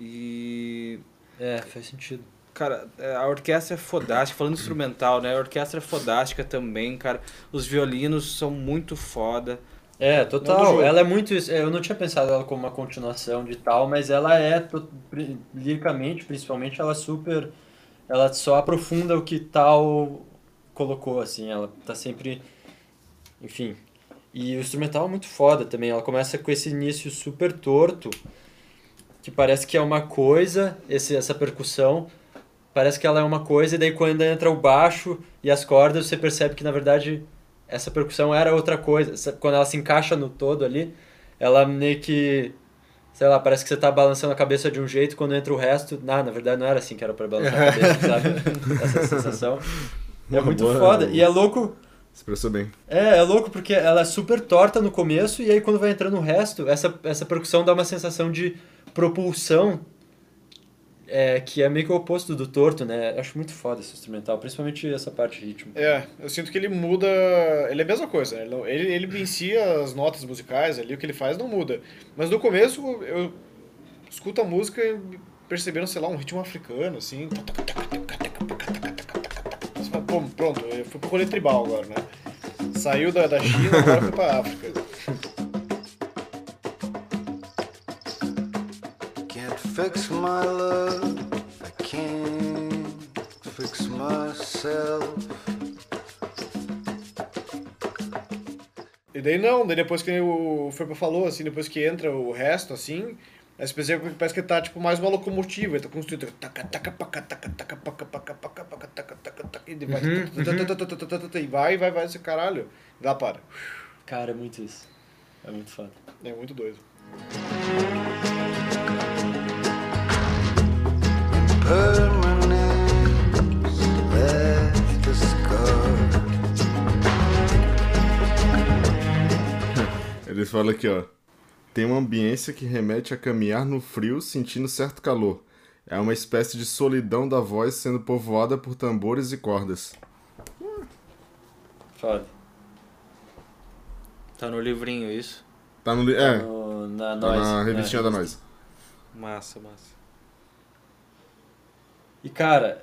E. É, faz sentido. Cara, é, a orquestra é fodástica, falando instrumental, né? A orquestra é fodástica também, cara. Os violinos são muito foda. É, total. Ela é muito isso. Eu não tinha pensado ela como uma continuação de tal, mas ela é, liricamente, principalmente, ela é super. Ela só aprofunda o que tal colocou, assim. Ela tá sempre. Enfim. E o instrumental é muito foda também. Ela começa com esse início super torto, que parece que é uma coisa, esse, essa percussão. Parece que ela é uma coisa, e daí quando entra o baixo e as cordas, você percebe que na verdade essa percussão era outra coisa. Quando ela se encaixa no todo ali, ela meio que. Sei lá, parece que você tá balançando a cabeça de um jeito, quando entra o resto. Não, na verdade não era assim que era pra balançar a cabeça, sabe? Essa sensação. É muito boa. foda. E é louco. Expressou bem. É, é louco porque ela é super torta no começo, e aí quando vai entrando o resto, essa, essa percussão dá uma sensação de propulsão. É, que é meio que o oposto do torto, né? Acho muito foda esse instrumental, principalmente essa parte de ritmo. É, eu sinto que ele muda. Ele é a mesma coisa, né? Ele, ele, si, as notas musicais ali, o que ele faz não muda. Mas no começo eu escuto a música e percebendo, sei lá, um ritmo africano, assim. Pô, pronto, eu fui pro rolê tribal agora, né? Saiu da, da China, agora foi pra África. Fix my love, I can't fix myself. E daí não, daí depois que o Ferpa falou, assim, depois que entra o resto, assim, percebe que parece que tá tipo mais uma locomotiva, ele tá construindo. taca, taca, paca, taca, taca, paca, paca, paca, paca, taca, taca, taca, E vai. E vai, vai, vai, esse caralho. Dá para. Cara, é muito isso. É muito foda. É muito doido. Permanence left a scar. Ele fala aqui, ó. Tem uma ambiência que remete a caminhar no frio sentindo certo calor. É uma espécie de solidão da voz sendo povoada por tambores e cordas. Foda. Tá no livrinho isso. Tá no. li- É, No- na tá na revistinha da Nós. Massa, massa. E cara,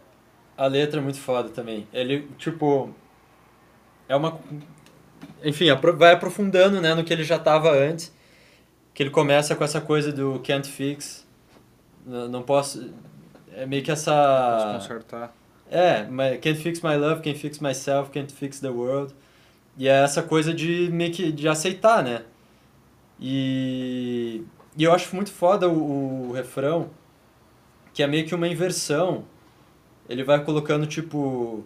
a letra é muito foda também. Ele, tipo. É uma. Enfim, vai aprofundando né, no que ele já tava antes. Que ele começa com essa coisa do can't fix. Não posso. É meio que Posso essa. consertar. É, can't fix my love, can't fix myself, can't fix the world. E é essa coisa de meio que de aceitar, né? E E eu acho muito foda o, o refrão, que é meio que uma inversão. Ele vai colocando, tipo...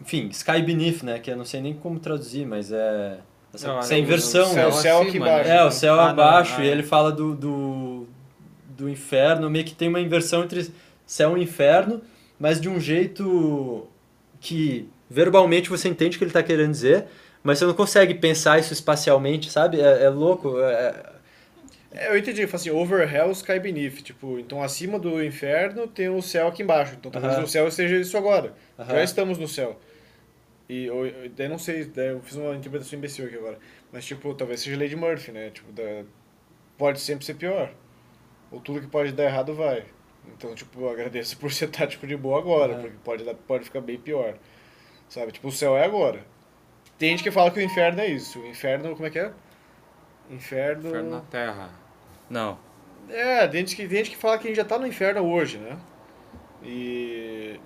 Enfim, Sky Beneath, né? Que eu não sei nem como traduzir, mas é... Essa, Não, essa é o- inversão, o né? céu, o céu aqui acima, embaixo. né? É, o céu Ah, não, abaixo, ah, e é. ele fala do, do, do inferno, meio que tem uma inversão entre céu e inferno, mas de um jeito que verbalmente você entende o que ele está querendo dizer, mas você não consegue pensar isso espacialmente, sabe? É, é louco. é- É, eu entendi, assim, over hell, sky beneath. Tipo, então acima do inferno tem o céu aqui embaixo. Então talvez Aham. o céu esteja isso agora. Aham. Já estamos no céu. E eu, eu- daí não sei, daí eu fiz uma interpretação imbecil aqui agora. Mas tipo, talvez seja Lady Murphy, né? Tipo, da, pode sempre ser pior. Ou tudo que pode dar errado vai. Então, tipo, eu agradeço por você estar tipo, de boa agora, Aham. porque pode, dar, pode ficar bem pior. Sabe? Tipo, o céu é agora. Tem gente que fala que o inferno é isso. O inferno, como é que é? Inferno. Inferno na Terra. Não. É, tem gente, que, tem gente que fala que a gente já tá no inferno hoje, né? E.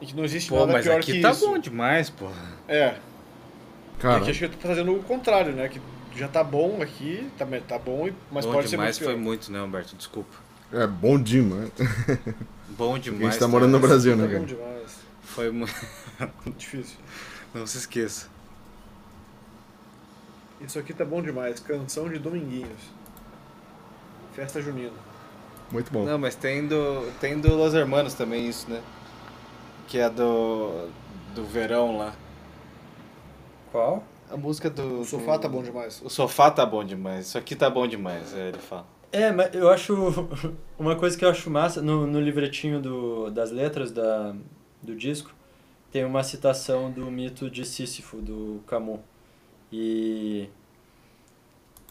E que não existe Pô, nada mas pior aqui que tá isso. bom demais, porra. É. Cara, E aqui acho que eu tô fazendo o contrário, né? Que já tá bom aqui, tá, tá bom, e- mas bom pode ser demais muito pior. foi muito, né, Humberto? Desculpa. é bom demais. Bom demais. A gente tá morando no Brasil, né, Tá bom cara? demais. Foi muito. Difícil. Não se esqueça. Isso aqui tá bom demais. Canção de Dominguinhos. Festa junina. Muito bom. Não, mas tem do, tem do Los Hermanos também isso, né? Que é do, do verão lá. Qual? A música do... O sofá do- tá bom demais. O sofá tá bom demais. Isso aqui tá bom demais, é, ele fala. É, mas eu acho. Uma coisa que eu acho massa, no, no livretinho do, das letras da, do disco, tem uma citação do mito de Sísifo, do Camus. E.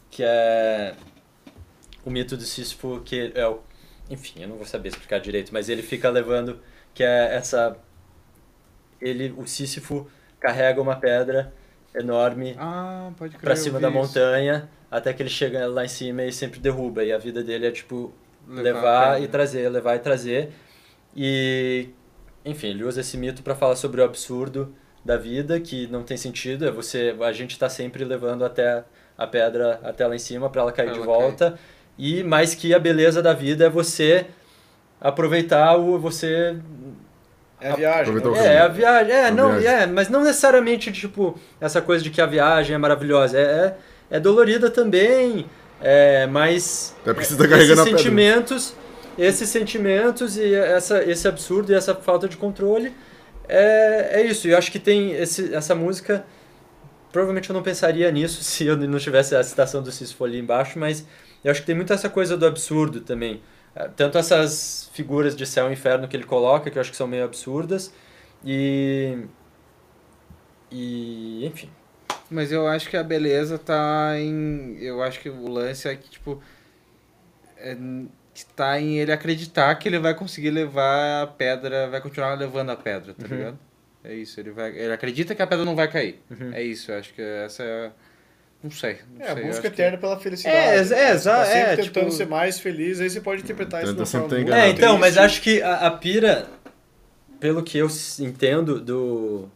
Que é. O mito de Sísifo, que é o. Enfim, eu não vou saber explicar direito, mas ele fica levando. Que é essa. Ele, o Sísifo, carrega uma pedra enorme Ah, eu cima da montanha, até que ele chega lá em cima e sempre derruba. E a vida dele é tipo Levar levar, e trazer, levar e trazer. E enfim, ele usa esse mito para falar sobre o absurdo da vida, que não tem sentido, é você a gente tá sempre levando até a pedra até lá em cima para ela cair Pra de ela volta. E mais que a beleza da vida é você aproveitar o você É a viagem. Né? é, a viagem. É, A não, viagem. é, mas não necessariamente, tipo, essa coisa de que a viagem é maravilhosa. É, é, é dolorida também, é, mas. É esses pedra. sentimentos, esses sentimentos e essa, esse absurdo e essa falta de controle é, é isso. E eu acho que tem esse, essa música. Provavelmente eu não pensaria nisso se eu não tivesse a citação do Cisfo ali embaixo, mas eu acho que tem muito essa coisa do absurdo também. Eh, Tanto essas figuras de céu e inferno que ele coloca, que eu acho que são meio absurdas, e. E. Enfim. Mas eu acho que a beleza tá em. Eu acho que o lance é que, tipo. É, tá em ele acreditar que ele vai conseguir levar a pedra, vai continuar levando a pedra, tá Uhum. ligado? É isso, ele vai. Ele acredita que a pedra não vai cair. Uhum. É isso, eu acho que essa é. a- Não sei. Não É, a sei, eu busca acho que- eterna pela felicidade. É, é, Tá exa- sempre é, tentando tipo- ser mais feliz, aí você pode interpretar isso de uma forma muito É, então, mas acho que a, a pira, pelo que eu entendo do,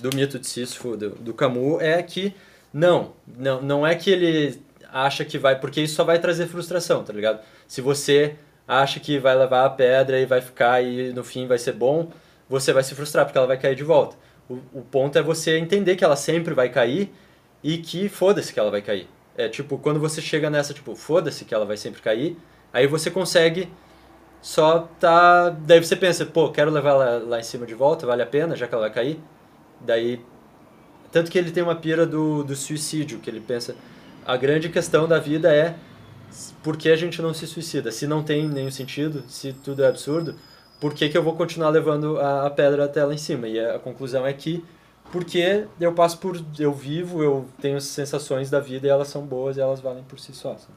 do mito de Sísifo, do, do Camus, é que não, não, não é que ele acha que vai, porque isso só vai trazer frustração, tá ligado? Se você acha que vai levar a pedra e vai ficar e no fim vai ser bom, você vai se frustrar porque ela vai cair de volta. O, o ponto é você entender que ela sempre vai cair e que foda-se que ela vai cair. É tipo, quando você chega nessa, tipo, foda-se que ela vai sempre cair, aí você consegue só tá. Daí você pensa, pô, quero levar ela lá em cima de volta, vale a pena, já que ela vai cair. Daí. Tanto que ele tem uma pira do, do suicídio, que ele pensa. A grande questão da vida é por que a gente não se suicida? Se não tem nenhum sentido, se tudo é absurdo, por que, que eu vou continuar levando a, a pedra até lá em cima? E a conclusão é que porque eu passo por. eu vivo, eu tenho sensações da vida e elas são boas e elas valem por si só. sabe?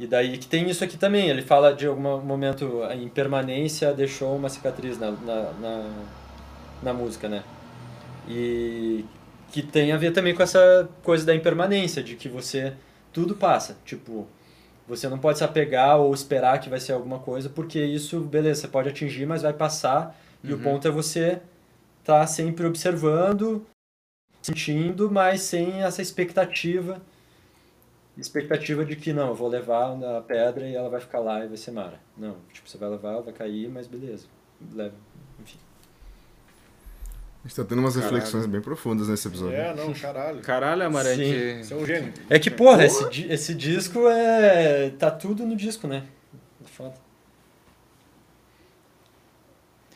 E daí que tem isso aqui também, ele fala de algum momento a impermanência deixou uma cicatriz na, na, na, na música, né? E que tem a ver também com essa coisa da impermanência, de que você tudo passa, tipo, você não pode se apegar ou esperar que vai ser alguma coisa, porque isso, beleza, você pode atingir, mas vai passar, e o Uhum. ponto é você estar sempre observando, sentindo, mas sem essa expectativa expectativa de que não, eu vou levar a pedra e ela vai ficar lá e vai ser Mara. Não, tipo, você vai levar, ela vai cair, mas beleza. Leva, enfim. A gente tá tendo umas Caralho. reflexões bem profundas nesse episódio. É, não, caralho. Caralho, Amarante. Você é um gênio. É que, porra, esse, di- esse disco é. tá tudo no disco, né? Foda.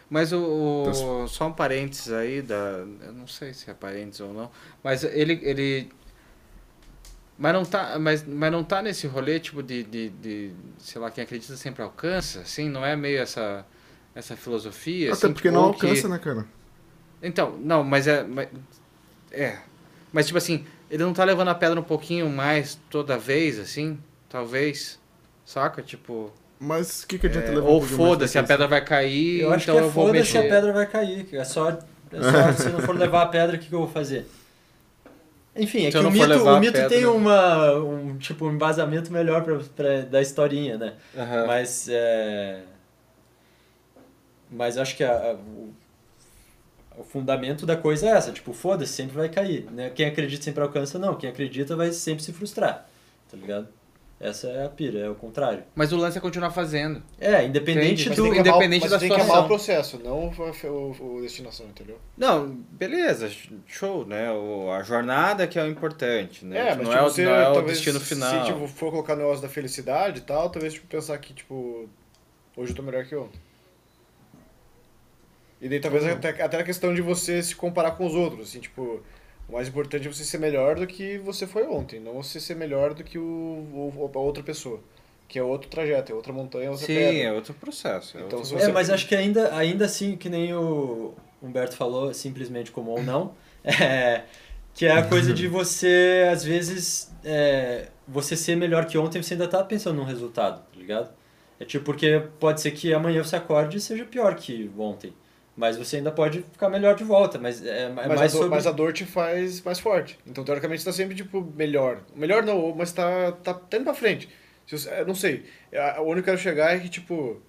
Mas o, o- só um parênteses aí da, eu não sei se é parênteses ou não, mas ele ele mas não tá, mas, mas não tá nesse rolê tipo de, de, de sei lá, quem acredita sempre alcança, assim, não é meio essa essa filosofia Até assim, porque tipo, não ou que- alcança, né, cara? Então, não, mas é mas, é. Mas tipo assim, ele não tá levando a pedra um pouquinho mais toda vez assim, talvez. Saca? Tipo, Mas o que, que adianta é, levar um ou mais foda-se, a pedra vai cair, Eu acho então que é eu vou foda mexer. se a pedra vai cair. É só, é só se não for levar a pedra, o que, que eu vou fazer? Enfim, é Se que o mito, o mito pedra- tem uma, um, tipo, um embasamento melhor pra, pra, da historinha, né? Aham. Mas é. Mas acho que a- a- o, o fundamento da coisa é essa, tipo, foda-se, sempre vai cair. Né? Quem acredita sempre alcança, não. Quem acredita vai sempre se frustrar. Tá ligado? Essa é a pira, é o contrário. Mas o lance é continuar fazendo. É, independente Entendi, mas do. Tem que amar, independente mas da tem que amar situação. o processo, não o, o, destinação, entendeu? Não, beleza, show, né? O, a jornada que é o importante, né? É, Tipo, mas não, tipo, é, o- você não é o destino final. Se tipo, for colocar o negócio da felicidade e tal, talvez tipo, pensar que, tipo, hoje eu tô melhor que ontem. E daí talvez até, até a questão de você se comparar com os outros, assim, tipo, o mais importante é você ser melhor do que você foi ontem, não você ser melhor do que o, o- a outra pessoa. Que é outro trajeto, é outra montanha, outra Sim, pedra. é outro processo. é Então, outro se É, você- mas acho que ainda, ainda assim, que nem o Humberto falou, simplesmente como ou não, é, que é a coisa de você, às vezes, é, você ser melhor que ontem, você ainda tá pensando num resultado, tá ligado? É tipo, porque pode ser que amanhã você acorde e seja pior que ontem. Mas você ainda pode ficar melhor de volta, mas é, é Mas, mais a dor, sobre... mas a dor te faz mais forte. Então, teoricamente, você tá sempre, tipo, melhor. Melhor não, mas tá, tá, tá indo pra frente. Se você, eu não sei. A- Onde eu quero chegar é que, tipo...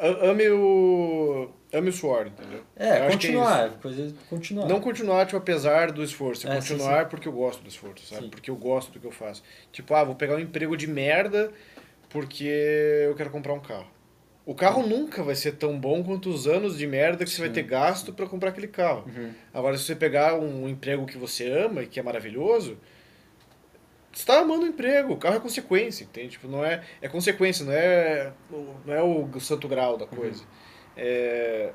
Ame o... Ame o suor, entendeu? É, Eu que continuar, isso. coisa continuar. Não continuar, tipo, apesar do esforço. É, sim, continuar porque eu gosto do esforço, sabe? Sim. Porque eu gosto do que eu faço. Tipo, ah, vou pegar um emprego de merda porque eu quero comprar um carro. O carro nunca vai ser tão bom quanto os anos de merda que você vai ter gasto pra comprar aquele carro. Uhum. Agora, se você pegar um emprego que você ama e que é maravilhoso, você tá amando o emprego. O carro é consequência, entende? Tipo, não é, é consequência, não é, o- não é o santo grau da coisa. É...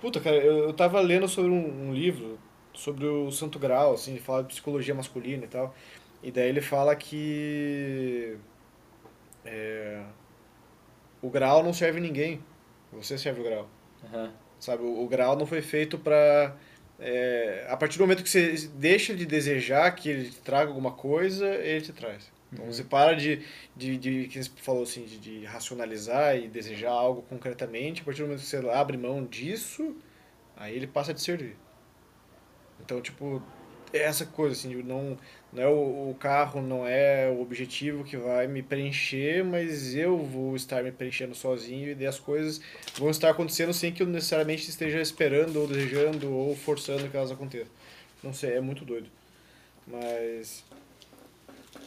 Puta, cara, eu, eu tava lendo sobre um, um livro sobre o santo grau, assim, ele fala de psicologia masculina e tal. E daí ele fala que é, o grau não serve ninguém. Você serve o grau. Aham. Sabe, o, o grau não foi feito pra. é, a partir do momento que você deixa de desejar que ele te traga alguma coisa, ele te traz. Então você para de, de, de que você falou assim, de, de racionalizar e desejar algo concretamente, a partir do momento que você abre mão disso, aí ele passa a te servir. Então, tipo, é essa coisa assim, de não, não é o, o carro, não é o objetivo que vai me preencher, mas eu vou estar me preenchendo sozinho e as coisas vão estar acontecendo sem que eu necessariamente esteja esperando ou desejando ou forçando que elas aconteçam. Não sei, é muito doido. Mas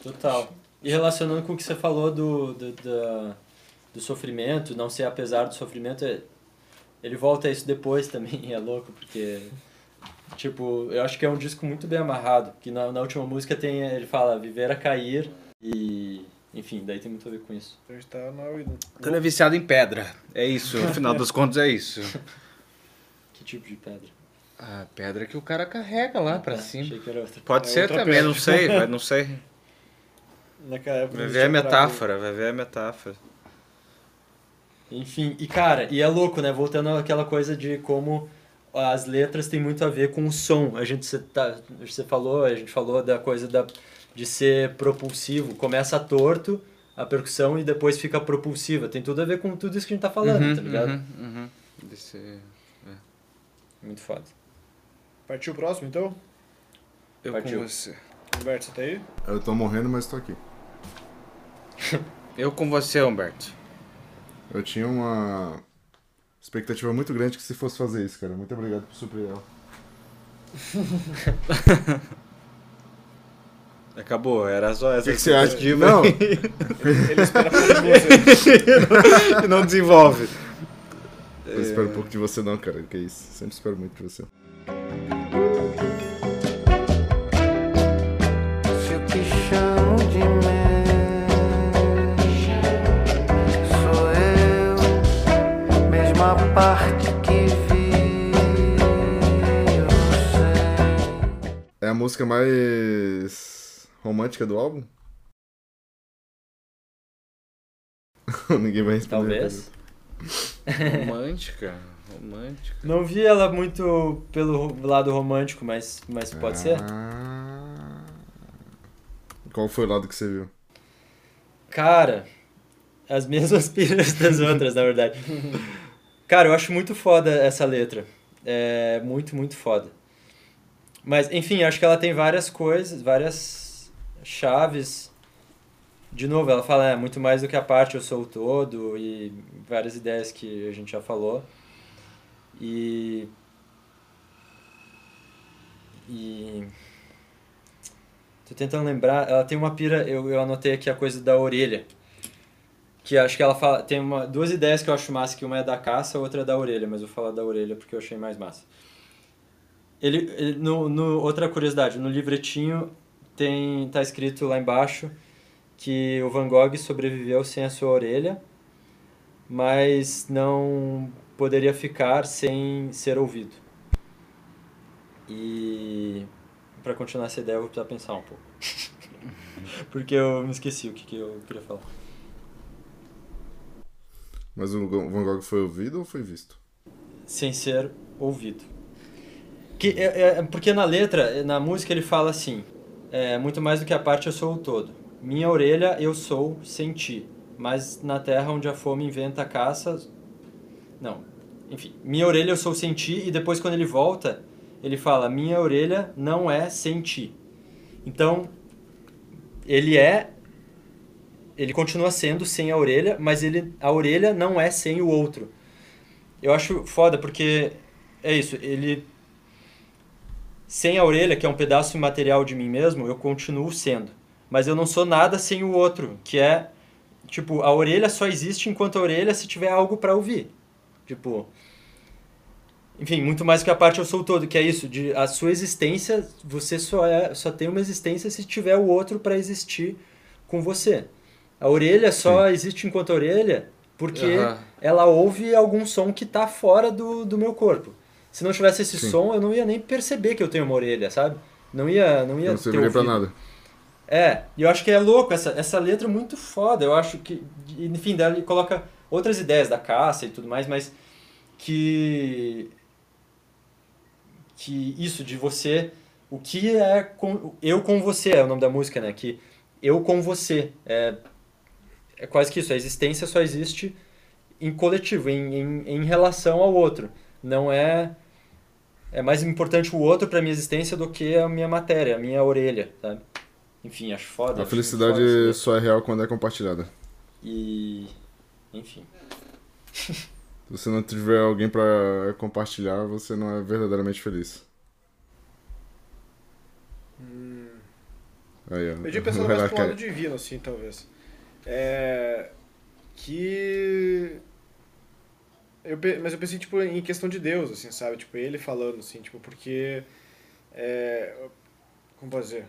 Total. E relacionando com o que você falou do, do, da- do sofrimento, não ser apesar do sofrimento, é- ele volta a isso depois também, é louco, porque, tipo, eu acho que é um disco muito bem amarrado, que na, na última música tem, ele fala viver a cair e, enfim, daí tem muito a ver com isso. gente tá é viciado em pedra. É isso, no final das contas é isso. Que tipo de pedra? A pedra que o cara carrega lá pra Ah, cima. Achei que era outra. Pode É ser outra também, pedra. não sei, vai- não sei. Naquela época Vai ver a metáfora, vai ver a metáfora. Enfim, e cara, e é louco, né? Voltando àquela coisa de como as letras têm muito a ver com o som. A gente cê tá, você falou, a gente falou da coisa da, de ser propulsivo. Começa torto a percussão e depois fica propulsiva. Tem tudo a ver com tudo isso que a gente tá falando, Uhum, tá ligado? uhum, uhum. Desse- Muito foda. Partiu o próximo, então? Eu Partiu. com você. Humberto, você tá aí? Eu tô morrendo, mas tô aqui. Eu com você, Humberto. Eu tinha uma expectativa muito grande que se fosse fazer isso, cara. Muito obrigado por suprir ela. Acabou, era só essa O que, que você acha? expectativa. Não, Ele espera pouco de você. e não desenvolve. eu espero um pouco de você não, cara. Que isso. Sempre espero muito de você. Parte que sem. É a música mais romântica do álbum? Ninguém vai responder. Talvez. Romântica, romântica. Não vi ela muito pelo lado romântico, mas, mas pode ser. Ah. Qual foi o lado que você viu? Cara, as mesmas piras das outras, na verdade. Cara, eu acho muito foda essa letra. É muito, muito foda. Mas, enfim, acho que ela tem várias coisas, várias chaves. De novo, ela fala, é muito mais do que a parte, eu sou o todo, e várias ideias que a gente já falou. E. E. Tô tentando lembrar, ela tem uma pira, eu, eu anotei aqui a coisa da orelha. Que acho que ela fala. Tem uma, duas ideias que eu acho massa, que uma é da caça, a outra é da orelha, mas vou falar da orelha porque eu achei mais massa. Ele, ele- no, no, outra curiosidade, no livretinho tem tá escrito lá embaixo que o Van Gogh sobreviveu sem a sua orelha, mas não poderia ficar sem ser ouvido. E para continuar essa ideia eu vou precisar pensar um pouco. Porque eu me esqueci o que, que eu queria falar. Mas o Van Gogh foi ouvido ou foi visto? sem ser ouvido. Que é, é- porque na letra, na música ele fala assim: é, muito mais do que a parte eu sou o todo. Minha orelha eu sou sem ti, mas na terra onde a fome inventa a caça. Não, enfim, minha orelha eu sou sem ti, e depois quando ele volta, ele fala: minha orelha não é sem ti. Então, ele é. Ele continua sendo sem a orelha, mas ele, a orelha não é sem o outro. Eu acho foda porque é isso, ele sem a orelha, que é um pedaço imaterial de mim mesmo, eu continuo sendo. Mas eu não sou nada sem o outro, que é tipo, a orelha só existe enquanto a orelha se tiver algo pra ouvir. Tipo, enfim, muito mais que a parte eu sou todo, que é isso, de a sua existência, você só é, só tem uma existência se tiver o outro pra existir com você. A orelha só existe enquanto a orelha porque Aham. ela ouve algum som que tá fora do, do meu corpo. Se não tivesse esse Sim. som, eu não ia nem perceber que eu tenho uma orelha, sabe? Não ia, não ia Não serviria pra ouvido. nada. É, e eu acho que é louco, essa, essa letra é muito foda. Eu acho que, enfim, ele coloca outras ideias da caça e tudo mais, mas que. Que isso de você. O que é. Com, eu com você é o nome da música, né? Que eu com você. É, é quase que isso. A existência só existe em coletivo, em, em, em relação ao outro. Não é. É mais importante o outro pra minha existência do que a minha matéria, a minha orelha, sabe? Enfim, acho foda. A acho felicidade foda só é real quando é compartilhada. E. Enfim. Se você não tiver alguém pra compartilhar, você não é verdadeiramente feliz. Aí, ó. Eu tinha pensado Vai lá, mais pro lado divino, assim, talvez. É. Que. Eu, mas eu pensei, tipo, em questão de Deus, assim, sabe? Tipo, ele falando, assim, tipo, porque. É, como posso dizer?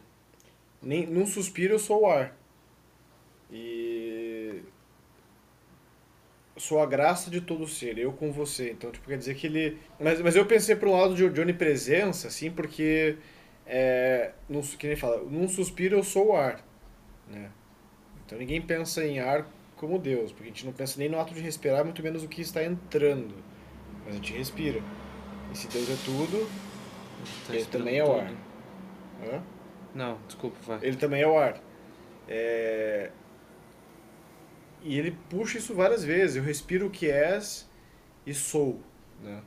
Nem, num suspiro eu sou o ar. E. Sou a graça de todo ser, eu com você. Então, tipo, quer dizer que ele. Mas, mas eu pensei pro lado de, de onipresença, assim, porque. É, num, que nem fala, num suspiro eu sou o ar. Né? Então ninguém pensa em ar como Deus, porque a gente não pensa nem no ato de respirar, muito menos o que está entrando. Mas a gente respira. E se Deus é tudo, Tá ele também é o ar. Hã? Não, desculpa, vai. Ele também é o ar. É, E ele puxa isso várias vezes. Eu respiro o que és e sou. Né?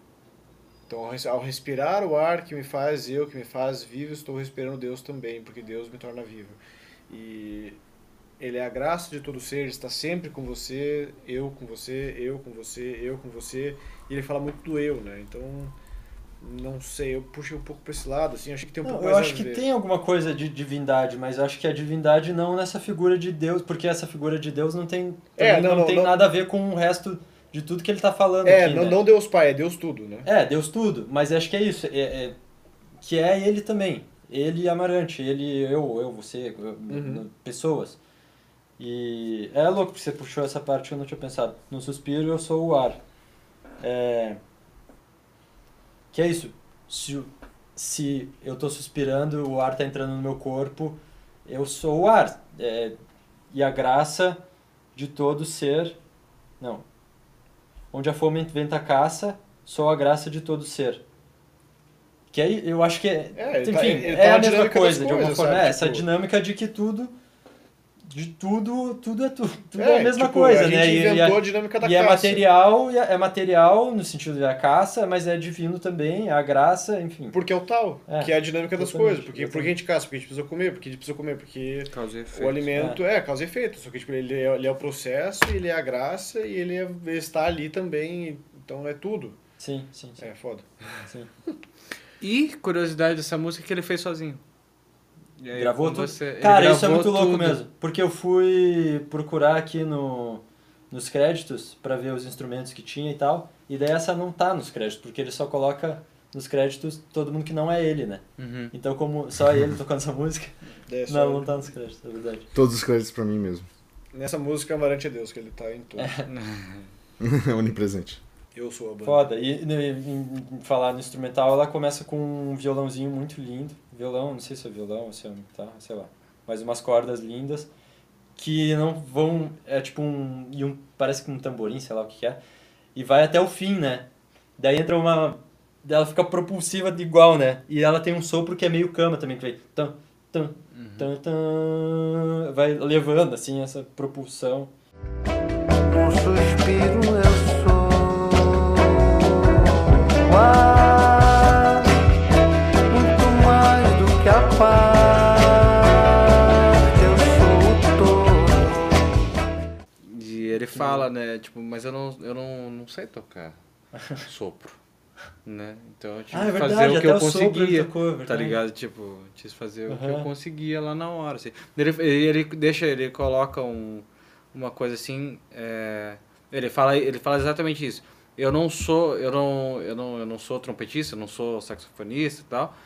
Então, ao respirar o ar que me faz eu, que me faz vivo, estou respirando Deus também, porque Deus me torna vivo. E ele é a graça de todo ser, está sempre com você, eu com você, eu com você, eu com você. E ele fala muito do eu, né? Então, Não sei, eu puxei um pouco pra esse lado, assim, acho que tem um Não, pouco eu acho que tem alguma coisa de divindade, mas acho que a divindade não nessa figura de Deus, porque essa figura de Deus não tem, É, não, não, não, tem não. nada a ver com o resto de tudo que ele tá falando É, aqui, não, né? não Deus Pai, é Deus tudo, né? É, Deus tudo, mas acho que é isso, é, é- que é ele também, ele Amarante, ele, eu, eu, você, eu, Uhum. pessoas. E é louco que você puxou essa parte que eu não tinha pensado. No suspiro eu sou o ar. É, que é isso, se, se eu tô suspirando, o ar tá entrando no meu corpo, eu sou o ar. É, e a graça de todo ser, não, onde a fome venta a caça, sou a graça de todo ser. Que aí eu acho que é, É, ele enfim, tá- ele tá é a mesma coisa, de alguma forma. sabe? É, essa Tipo- dinâmica de que tudo, de tudo, tudo é tudo, tudo é, É, a mesma tipo, coisa, a né? gente E- e a- inventou a dinâmica da e é caça. material, e é é material no sentido da caça, mas é divino também, é a graça, enfim. Porque é o tal, É, que é a dinâmica das coisas. Porque, porque a gente caça, porque a gente precisa comer, porque a gente precisa comer, porque Causa o alimento é. causa e efeito. Só que tipo, ele, é, ele é o processo, ele é a graça e ele, é- ele está ali também. Então é tudo. Sim, sim, sim. É foda. sim. E curiosidade dessa música que ele fez sozinho. E aí, Gravou tudo? você- Cara, isso é gravou muito louco tudo. mesmo. Porque eu fui procurar aqui no, nos créditos pra ver os instrumentos que tinha e tal. E daí essa não tá nos créditos, porque ele só coloca nos créditos todo mundo que não é ele, né? Uhum. Então, como só ele tocando essa música, é não, não tá nos créditos, é verdade. Todos os créditos pra mim mesmo. Nessa música, Amarante é Deus, que ele tá em tudo. É onipresente. Eu sou a banda. Foda. E e- em falar no instrumental, ela começa com um violãozinho muito lindo. Violão, não sei se é violão ou se é tá, sei lá. Mas umas cordas lindas que não vão. É tipo um. E um parece que um tamborim, sei lá o que, que é. E vai até o fim, né? Daí entra uma. Ela fica propulsiva de igual, né? E ela tem um sopro que é meio cama também, que vai. Tan, tan, tan, tan, vai levando, assim, essa propulsão. Um suspiro eu sou o fala, né, tipo, mas eu não, eu não, não sei tocar sopro, né? Então eu tive Ah, é que verdade, fazer o que eu conseguia, tocou, é tá verdade. ligado? Tipo, que fazer o que eu conseguia lá na hora, assim. Ele, ele deixa, ele coloca um, uma coisa assim, é, ele fala, ele fala exatamente isso. Eu não sou, eu não, eu não, eu não sou trompetista, eu não sou saxofonista e tal,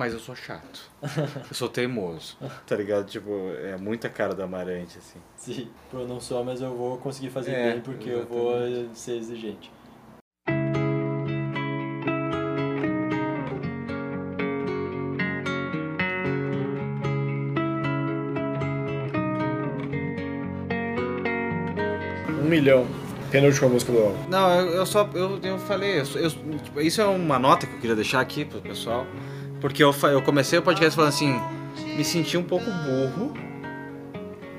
mas eu sou chato. eu sou teimoso, tá ligado? Tipo, é muita cara da Amarante, assim. Sim, eu não sou, mas eu vou conseguir fazer É, bem porque eu vou ser exigente. Um milhão. Penúltima música do álbum. Não, eu, eu só. Eu, eu falei. Eu, eu- tipo, isso é uma nota que eu queria deixar aqui pro pessoal. Porque eu, eu comecei o podcast falando assim. Me senti um pouco burro.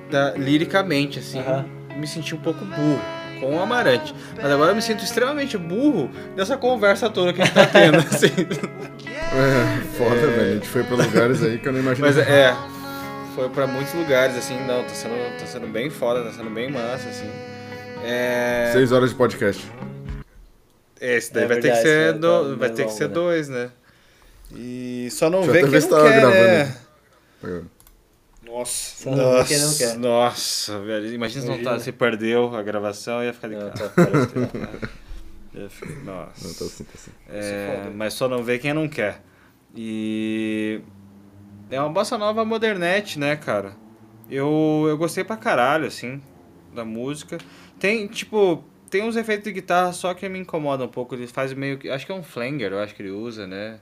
Da, liricamente, assim. Aham. Me senti um pouco burro. Com o Amarante. Mas agora eu me sinto extremamente burro dessa conversa toda que a gente tá tendo, assim. É, foda, velho. A gente foi pra lugares aí que eu não imagino. Mas é. Foi pra muitos lugares, assim. Não, tá sendo, tá sendo bem foda, tá sendo bem massa, assim. É. Seis horas de podcast. Esse daí É vai ter que verdade, ser, vai do- vai ter que ser né? dois, né? E só não Deixa vê quem não tava quer, gravando. né? Só Nossa. não vê quem não quer. Nossa, velho. Imagina se não tá, se perdeu a gravação ia ficar de Não, cara. tá, ficar- Nossa. Não, tá assim, tá assim. É, mas só não vê quem não quer. E é uma bossa nova modernete, né, cara? Eu, eu gostei pra caralho, assim, da música. Tem, tipo, tem uns efeitos de guitarra só que me incomodam um pouco. Ele faz meio que. Acho que é um flanger, eu acho que ele usa, né?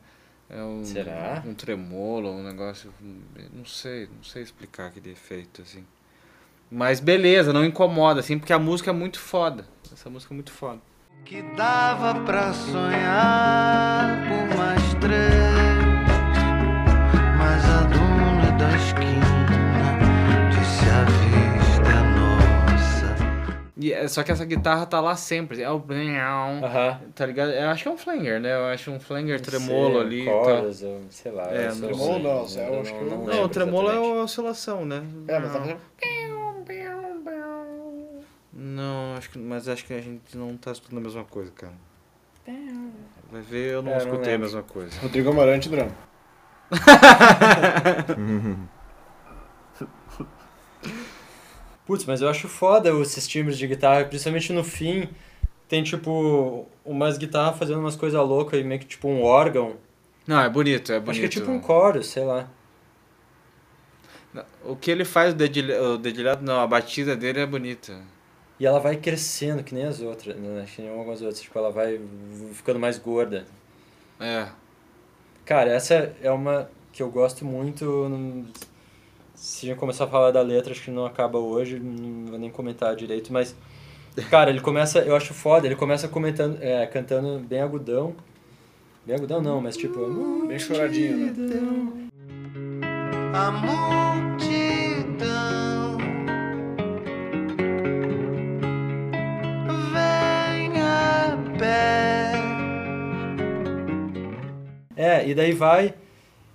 É um, Será? um tremolo, um negócio. Não sei, não sei explicar aquele efeito, assim. Mas beleza, não incomoda, assim, porque a música é muito foda. Essa música é muito foda. Que dava pra sonhar por mais três, mas a dona da esquina E, é- só que essa guitarra tá lá sempre. É o. Aham. Tá ligado? Eu acho que é um flanger, né? Eu acho um flanger Não tremolo sei, ali. Cordas, ou sei lá. É, sou- tremolo não, eu eu acho que eu- Não, lembro o tremolo é exatamente. a oscilação, né? É, mas tá fazendo... Não, acho que, mas acho que a gente não tá estudando a mesma coisa, cara. Vai ver, eu não É, não escutei a lembro. mesma coisa. Rodrigo Amarante Drama. Putz, mas eu acho foda esses timbres de guitarra, principalmente no fim. Tem tipo umas guitarras fazendo umas coisas loucas e meio que tipo um órgão. Não, é bonito, é bonito. Acho que é tipo um chorus, sei lá. O que ele faz, o dedilhado, o dedilhado não, a batida dele é bonita. E ela vai crescendo, que nem as outras, né? Que nem algumas outras. Tipo, ela vai ficando mais gorda. É. Cara, essa é uma que eu gosto muito. não- Se gente começar a falar da letra, acho que não acaba hoje, não vou nem comentar direito, mas. Cara, ele começa, eu acho foda, ele começa comentando, é, cantando bem agudão. Bem agudão não, mas tipo. Bem choradinho, né? A multidão vem a pé. É, e daí vai.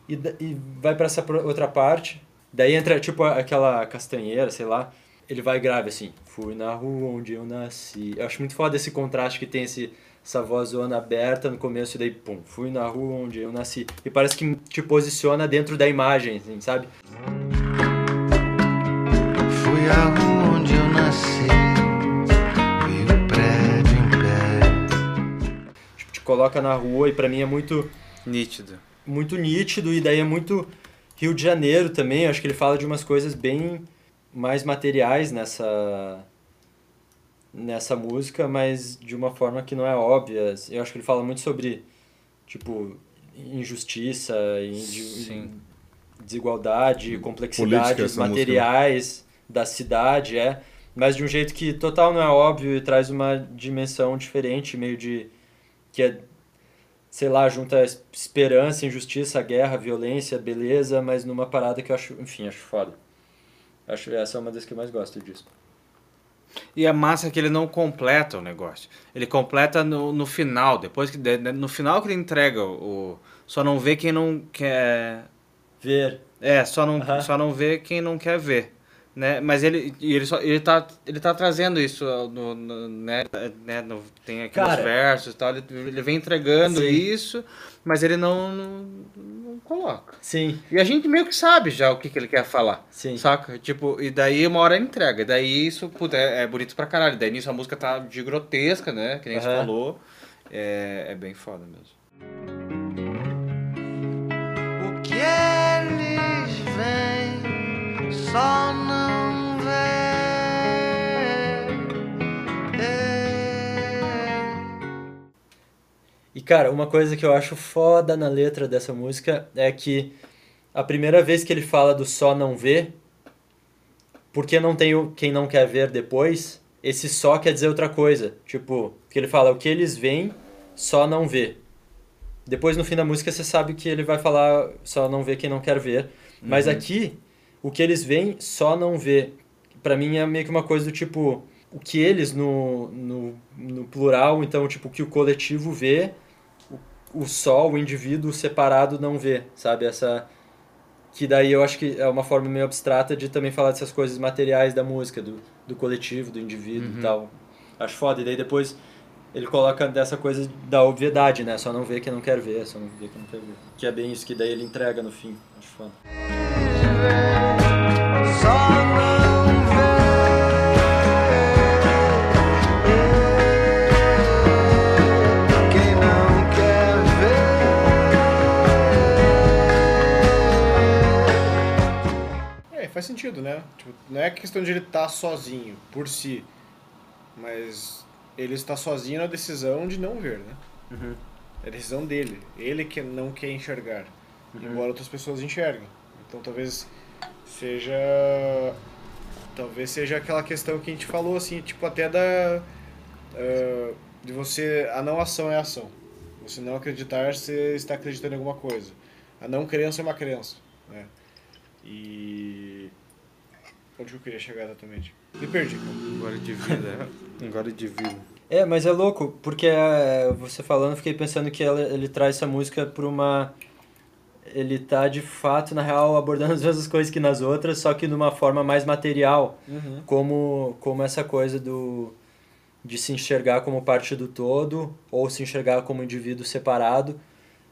E, da- e vai pra essa outra parte. Daí entra tipo aquela castanheira, sei lá. Ele vai grave assim. Fui na rua onde eu nasci. Eu acho muito foda esse contraste que tem esse, essa vozona aberta no começo e daí pum. Fui na rua onde eu nasci. E parece que te posiciona dentro da imagem, assim, sabe? Fui a rua onde eu nasci. Vi o prédio em pé. Tipo, te coloca na rua e pra mim é muito. Nítido. muito nítido e daí é muito Rio de Janeiro também. Acho que ele fala de umas coisas bem mais materiais nessa nessa música, mas de uma forma que não é óbvia. Eu acho que ele fala muito sobre tipo injustiça, indi- desigualdade, complexidades música, né? materiais da cidade, é, mas de um jeito que total não é óbvio e traz uma dimensão diferente, meio de que é sei lá, junta es- esperança, injustiça, guerra, violência, beleza, mas numa parada que eu acho, enfim, acho foda. Acho essa é uma das que eu mais gosto do disco. E é massa que ele não completa o negócio. Ele completa no, no final, depois que no final que ele entrega o, só não vê quem não quer Ver. é, só não Aham. só não vê quem não quer ver, né? Mas ele e ele só ele tá ele tá trazendo isso no, no- né, né, no- tem aqui Cara. nos versos e tal, ele, ele vem entregando Sim. isso, mas ele não, não, não coloca. Sim, E a gente meio que sabe já o que, que ele quer falar. sim. Saca? Tipo, e daí uma hora ele entrega. E daí isso, puta, é, é bonito pra caralho. Daí nisso a música tá de grotesca, né? Que nem você Aham. falou. É, é bem foda mesmo. O que eles veem só não vê. E cara, uma coisa que eu acho foda na letra dessa música é que a primeira vez que ele fala do só não ver, porque não tem o quem não quer ver depois, esse só quer dizer outra coisa. Tipo, que ele fala o que eles veem, só não vê. Depois no fim da música você sabe que ele vai falar só não vê quem não quer ver. Mas aqui, o que eles veem, só não vê. Pra mim é meio que uma coisa do tipo, o que eles no, no, no plural, então tipo, o que o coletivo vê, o, o só, o indivíduo separado não vê, sabe? Essa que daí eu acho que é uma forma meio abstrata de também falar dessas coisas materiais da música, do, do coletivo, do indivíduo e tal. Acho foda. E daí depois ele coloca dessa coisa da obviedade, né? Só não vê quem não quer ver, só não vê quem não quer ver. Que é bem isso que daí ele entrega no fim. Acho foda. Faz sentido, né? Tipo, não é questão de ele estar sozinho, por si. Mas ele está sozinho na decisão de não ver, né? Uhum. É a decisão dele. Ele que não quer enxergar. Embora outras pessoas enxerguem. Então talvez seja. Talvez seja aquela questão que a gente falou, assim, tipo, até da. ah, de você. A não ação é ação. Você não acreditar, você está acreditando em alguma coisa. A não crença é uma crença. Né? E. Onde que eu queria chegar exatamente? Me perdi. Agora de vida. Agora de vida. É, mas é louco, porque é, você falando, eu fiquei pensando que ela- ele traz essa música pra uma. Ele tá de fato, na real, abordando as mesmas coisas que nas outras, só que de uma forma mais material. Uhum. como como essa coisa do de se enxergar como parte do todo ou se enxergar como indivíduo separado.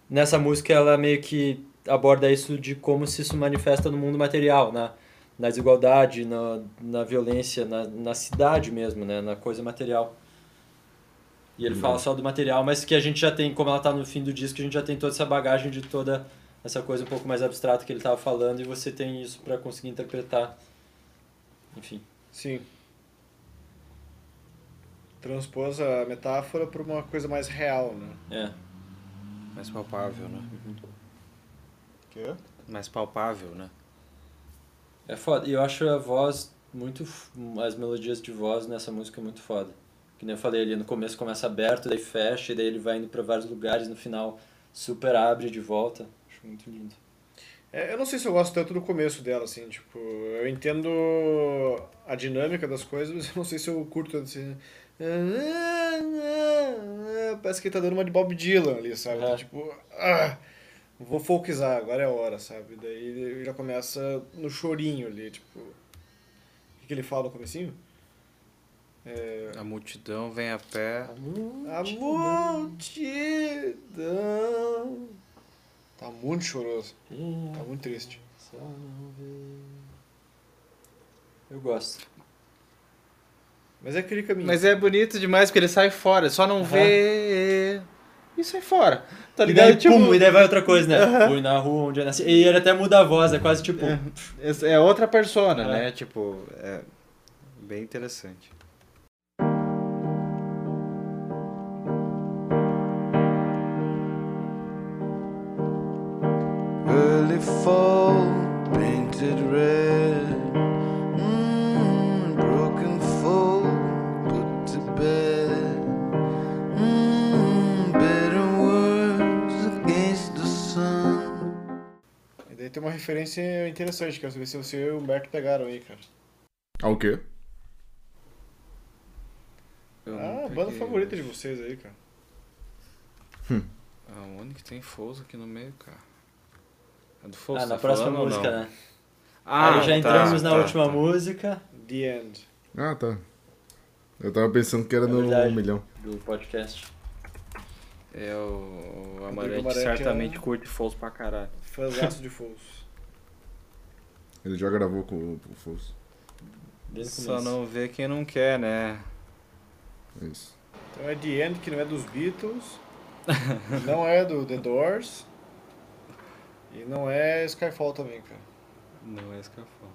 Nessa música ela meio que aborda isso de como se isso manifesta no mundo material, na, na desigualdade, na, na violência, na, na cidade mesmo, né? na coisa material. E ele fala só do material, mas que a gente já tem, como ela tá no fim do disco, a gente já tem toda essa bagagem de toda essa coisa um pouco mais abstrata que ele tava falando e você tem isso para conseguir interpretar. Enfim. Sim. Transpôs a metáfora para uma coisa mais real, né? É. Mais palpável, né? Que? Mais palpável, né? É foda. E eu acho a voz muito. As melodias de voz nessa música muito foda. Que nem eu falei ali, no começo começa aberto, daí fecha, e daí ele vai indo pra vários lugares, no final super abre de volta. Acho muito lindo. É, eu não sei se eu gosto tanto do começo dela, assim, tipo, eu entendo a dinâmica das coisas, mas eu não sei se eu curto assim. Parece que ele tá dando uma de Bob Dylan ali, sabe? É. Tipo, ah, vou folkizar, agora é a hora, sabe? Daí ele já começa no chorinho ali, tipo. O que, que ele fala no comecinho? É, A multidão vem a pé. a multidão. Tá muito choroso, tá muito triste. Eu gosto. Mas é aquele caminho. Mas é bonito demais porque ele sai fora, só não vê. E sai fora. Tá E ligado? daí, tipo, pum, e daí vai outra coisa, né? Fui na rua onde eu nasci. E ele até muda a voz, é quase tipo. esse é outra persona, É. né? Tipo, é bem interessante. Fall, painted red. Mm, broken fall, put to bed. Mm, better words against the sun. E daí tem uma referência interessante, quero saber se você e o Humberto pegaram aí, cara. Ah, o quê? Eu Ah, a banda favorita de vocês aí, cara. Aonde que tem Foles aqui no meio, cara? É do Foles, Ah, na tá próxima falando música, né? Ah, Aí já tá, entramos na tá, última tá. música The End. Ah, tá. Eu tava pensando que era É no verdade. um milhão. do podcast. É, o, o Amarante Amarante certamente é- curte Foles pra caralho. Fãzaço de Fools. Ele já gravou com o o Só não vê quem não quer, né? É isso. Então é The End, que não é dos Beatles. não é do The Doors. E não é Skyfall também, cara. Não é escafão.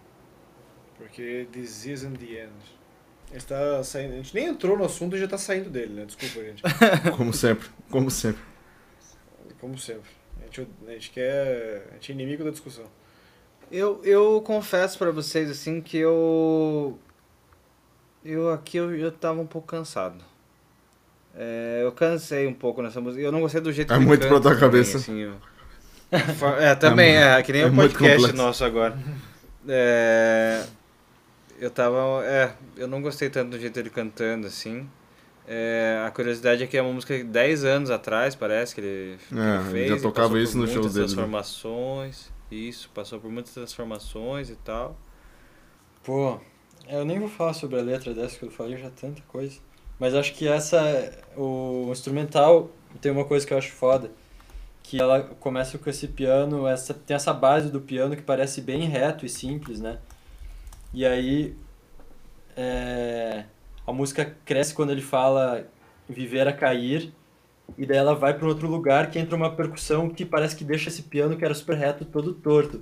Porque This Isn't The End. A gente tá saindo. A gente nem entrou no assunto e já tá saindo dele, né? Desculpa, gente. Como sempre. Como sempre. Como sempre. A gente, a gente quer. A gente é inimigo da discussão. Eu, eu confesso pra vocês, assim, que eu... Eu aqui, eu, eu tava um pouco cansado. É, eu cansei um pouco nessa música. Eu não gostei do jeito É que ele muito pra tua também, cabeça. assim, eu- é, também, é, que nem é o muito podcast complexo. nosso agora. É, eu tava... É, eu não gostei tanto do jeito dele cantando, assim. É, a curiosidade é que é uma música de 10 anos atrás, parece, que ele, que É, ele fez. já tocava isso shows muitas dele, né? transformações. Isso, passou por muitas transformações e tal. Pô, eu nem vou falar sobre a letra dessa, que eu falei já tanta coisa. Mas acho que essa. O instrumental tem uma coisa que eu acho foda. Que ela começa com esse piano, essa, tem essa base do piano que parece bem reto e simples, né? E aí. é, a música cresce quando ele fala viver a cair. E daí ela vai para um outro lugar que entra uma percussão que parece que deixa esse piano que era super reto todo torto.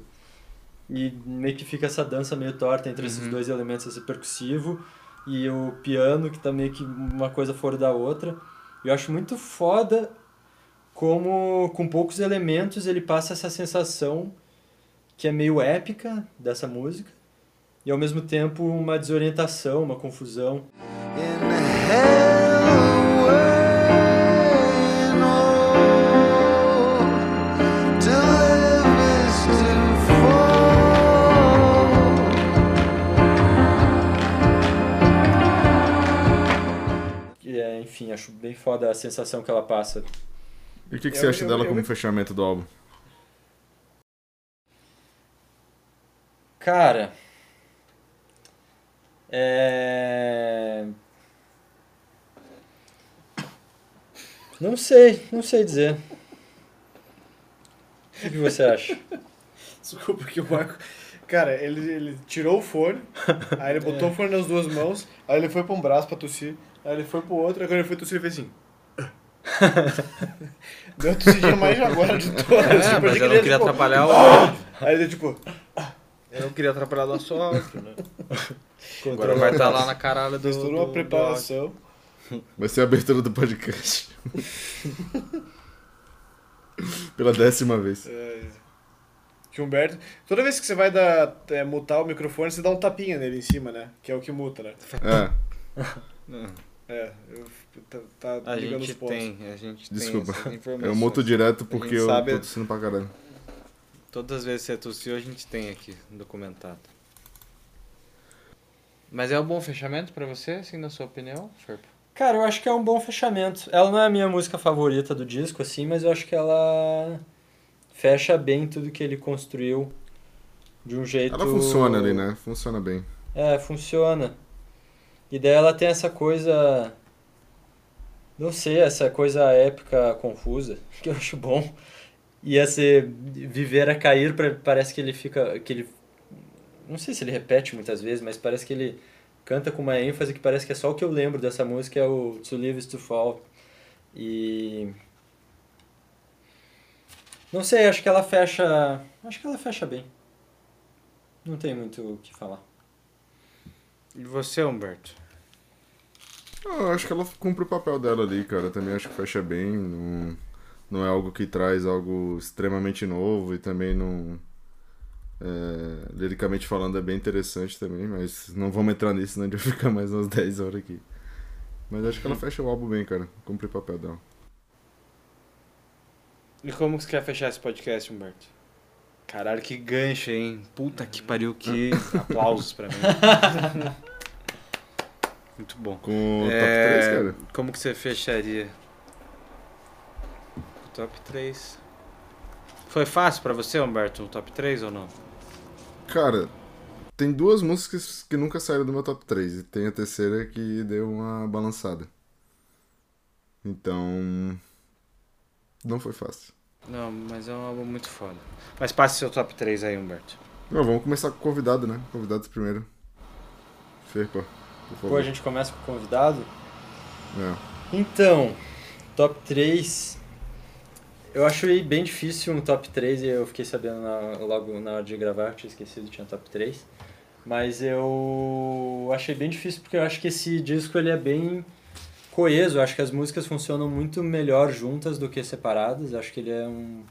E meio que fica essa dança meio torta entre esses Uhum. dois elementos, esse percussivo e o piano, que tá meio que uma coisa fora da outra. Eu acho muito foda como, com poucos elementos, ele passa essa sensação que é meio épica dessa música e ao mesmo tempo uma desorientação, uma confusão. É, enfim, acho bem foda a sensação que ela passa. E o que, que Eu- você acha eu- dela eu- como eu- fechamento do álbum? Cara. É. Não sei, não sei dizer. O que você acha? Desculpa que o Marco. Cara, ele, ele tirou o fone, aí ele botou o fone nas duas mãos, aí ele foi pra um braço pra tossir, aí ele foi pro outro, aí quando ele foi tossir, ele fez assim. Deu a tossidinha mais agora de todas. É, tipo, mas eu não ele queria ia, tipo, atrapalhar o. Aí ele tipo. Eu não queria atrapalhar o nosso áudio, né? Agora vai estar lá na caralho do. Uma do preparação. Vai ser a abertura do podcast. Pela décima vez. É, Que Humberto. Toda vez que você vai dar, é, mutar o microfone, você dá um tapinha nele em cima, né? Que é o que muta, né? É. É, eu, tá, tá A ligando gente os pontos. tem, a gente desculpa. tem Eu muto direto porque eu sabe- tô tossindo pra caralho. Todas as vezes que você tossiu, a gente tem aqui documentado. Mas é um bom fechamento pra você, assim, na sua opinião, Ferpa? Cara, eu acho que é um bom fechamento. Ela não é a minha música favorita do disco, assim, mas eu acho que ela fecha bem tudo que ele construiu de um jeito. Ela funciona ali, né? Funciona bem. É, funciona. E daí ela tem essa coisa. Não sei, essa coisa épica confusa, que eu acho bom. E esse viver a cair, parece que ele fica. que ele Não sei se ele repete muitas vezes, mas parece que ele canta com uma ênfase que parece que é só o que eu lembro dessa música, é o To Live is to Fall. E. Não sei, acho que ela fecha. Acho que ela fecha bem. Não tem muito o que falar. E você, Humberto? Eu acho que ela cumpre o papel dela ali, cara. Também acho que fecha bem. Não, não é algo que traz algo extremamente novo e também não. é, liricamente falando é bem interessante também, mas não vamos entrar nisso, senão a gente vai ficar mais umas 10 horas aqui. Mas acho que ela fecha o álbum bem, cara. Cumpre o papel dela. E como que você quer fechar esse podcast, Humberto? Caralho, que gancho, hein? Puta que pariu, que aplausos pra mim. Muito bom. Com o É, top 3, cara. Como que você fecharia? O top 3. Foi fácil pra você, Humberto, o top 3 ou não? Cara, tem duas músicas que nunca saíram do meu top 3 e tem a terceira que deu uma balançada. Então. Não foi fácil. Não, mas é um álbum muito foda. Mas passe seu top 3 aí, Humberto. Não, vamos começar com o convidado, né? Convidados primeiro. Ferpa, Pô, a gente começa com o convidado. É. Então, top 3. Eu achei bem difícil um top 3 e eu fiquei sabendo na- logo na hora de gravar, tinha esquecido, tinha top 3. Mas eu achei bem difícil porque eu acho que esse disco ele é bem coeso, eu acho que as músicas funcionam muito melhor juntas do que separadas. Eu acho que ele é um.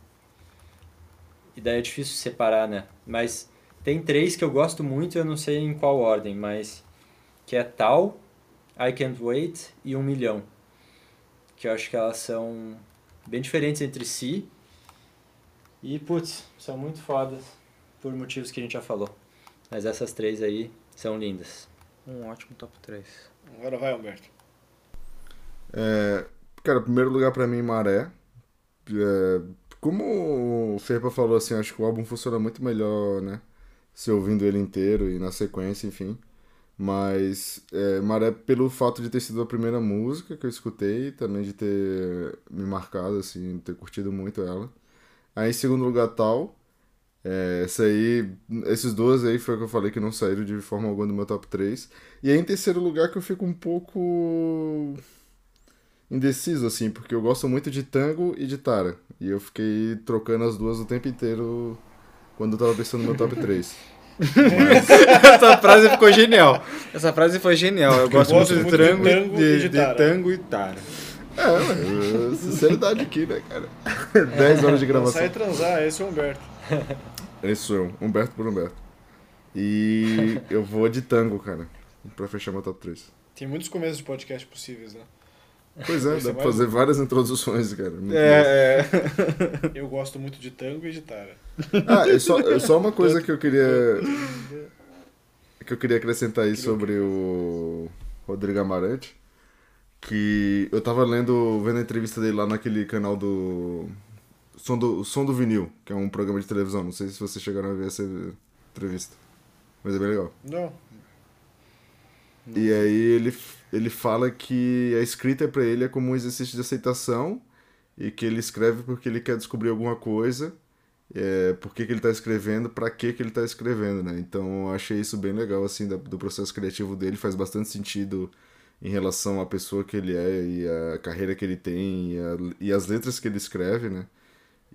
E daí é difícil separar, né? Mas tem três que eu gosto muito, eu não sei em qual ordem, mas. Que é Tal, I Can't Wait e Um Milhão. Que eu acho que elas são bem diferentes entre si. E, putz, são muito fodas por motivos que a gente já falou. Mas essas três aí são lindas. Um ótimo top 3. Agora vai, Humberto. É, cara, primeiro lugar pra mim, Maré. É, como o Ferpa falou, assim, acho que o álbum funciona muito melhor, né? Se ouvindo ele inteiro e na sequência, enfim. Mas é, Maré, pelo fato de ter sido a primeira música que eu escutei, também de ter me marcado, assim, ter curtido muito ela. Aí, em segundo lugar, Tal. É, essa aí, esses dois aí foi o que eu falei que não saíram de forma alguma do meu top 3. E aí, em terceiro lugar, que eu fico um pouco indeciso, assim, porque eu gosto muito de tango e de tara. E eu fiquei trocando as duas o tempo inteiro quando eu tava pensando no meu top 3. Essa frase ficou genial. Essa frase foi genial. Eu gosto, gosto muito de muito de tango, de, e de tango e tara. É, sinceridade aqui, né, cara? 10 horas de gravação. Sai transar, esse é o Humberto. Esse sou eu, Humberto por Humberto. E eu vou de tango, cara, pra fechar meu top 3. Tem muitos começos de podcast possíveis, né? Pois é, dá pra mais fazer várias introduções, cara. Muito É, é. Eu gosto muito de tango e de tara. Ah, é só, é só uma coisa que eu queria. Que eu queria acrescentar aí sobre o Rodrigo Amarante. Que eu tava lendo, vendo a entrevista dele lá naquele canal do. Som do, Som do Vinil, que é um programa de televisão. Não sei se vocês chegaram a ver essa entrevista. Mas é bem legal. Não. E aí ele, ele fala que a escrita pra ele é como um exercício de aceitação e que ele escreve porque ele quer descobrir alguma coisa, é, por que, que ele tá escrevendo, pra que, que ele tá escrevendo, né? Então eu achei isso bem legal, assim, da- do processo criativo dele, faz bastante sentido em relação à pessoa que ele é e a carreira que ele tem e, a- e as letras que ele escreve, né?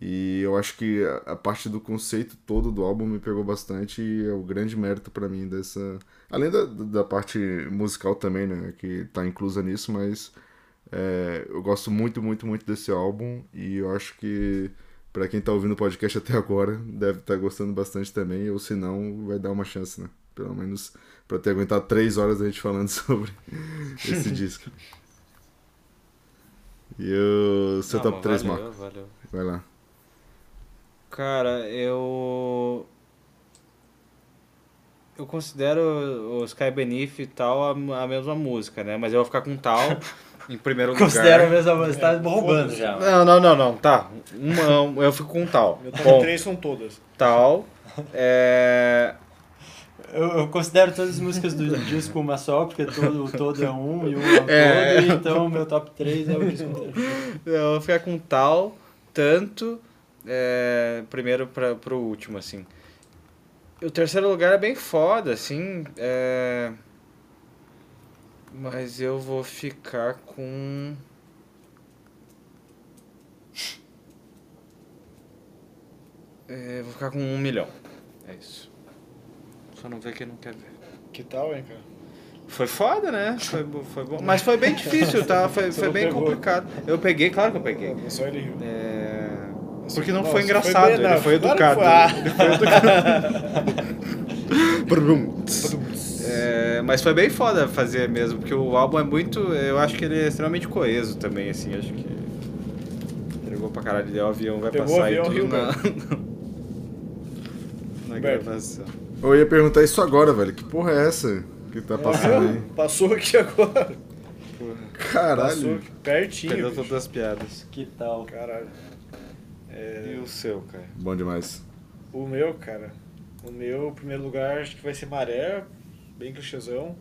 E eu acho que a, a parte do conceito todo do álbum me pegou bastante e é o grande mérito pra mim dessa. Além da, da parte musical também, né? Que tá inclusa nisso, mas é, eu gosto muito, muito, muito desse álbum e eu acho que pra quem tá ouvindo o podcast até agora deve estar gostando bastante também, ou se não, vai dar uma chance, né? Pelo menos pra ter aguentado três horas a gente falando sobre esse disco. E o seu Não, top mas 3, valeu, Marco? valeu. Vai lá. Cara, eu. Eu considero o Sky Beneath e tal a, a mesma música, né? Mas eu vou ficar com tal em primeiro lugar. Considero a mesma música, tá roubando já. Não, não, não, não. Tá. Uma, eu fico com tal. Meu top Bom, 3 são todas. tal. É. Eu, eu considero todas as músicas do disco uma só, porque todo, o todo é um e um é o É. todo, então o meu top 3 é o disco inteiro. Eu vou ficar com tal, tanto, é, primeiro pra, pro último, assim. O terceiro lugar é bem foda, assim, é... Mas eu vou ficar com... É, vou ficar com um milhão. É isso. Só não vê quem não quer ver. Que tal, hein, cara? Foi foda, né? Foi, foi bom. Mas foi bem difícil, tá? Foi, foi bem pegou. complicado. Eu peguei, claro que eu peguei. Só ele riu. É... Porque não Nossa, foi foi engraçado, bem- ele não, foi claro educado. foi. Ah. Ele foi educado. É, mas foi bem foda fazer mesmo, porque o álbum é muito. Eu acho que ele é extremamente coeso também, assim. Acho que. Entregou pra caralho, deu o avião, vai Pegou passar avião, e tudo riu, na, na gravação. Eu ia perguntar isso agora, velho. Que porra é essa que tá passando aí? Passou aqui agora. Passou Caralho. aqui pertinho. Perdeu todas as piadas. Que tal? Caralho. É, E o seu, cara? Bom demais. o meu, cara. O meu, primeiro lugar, acho que vai ser Maré. Bem clichêzão.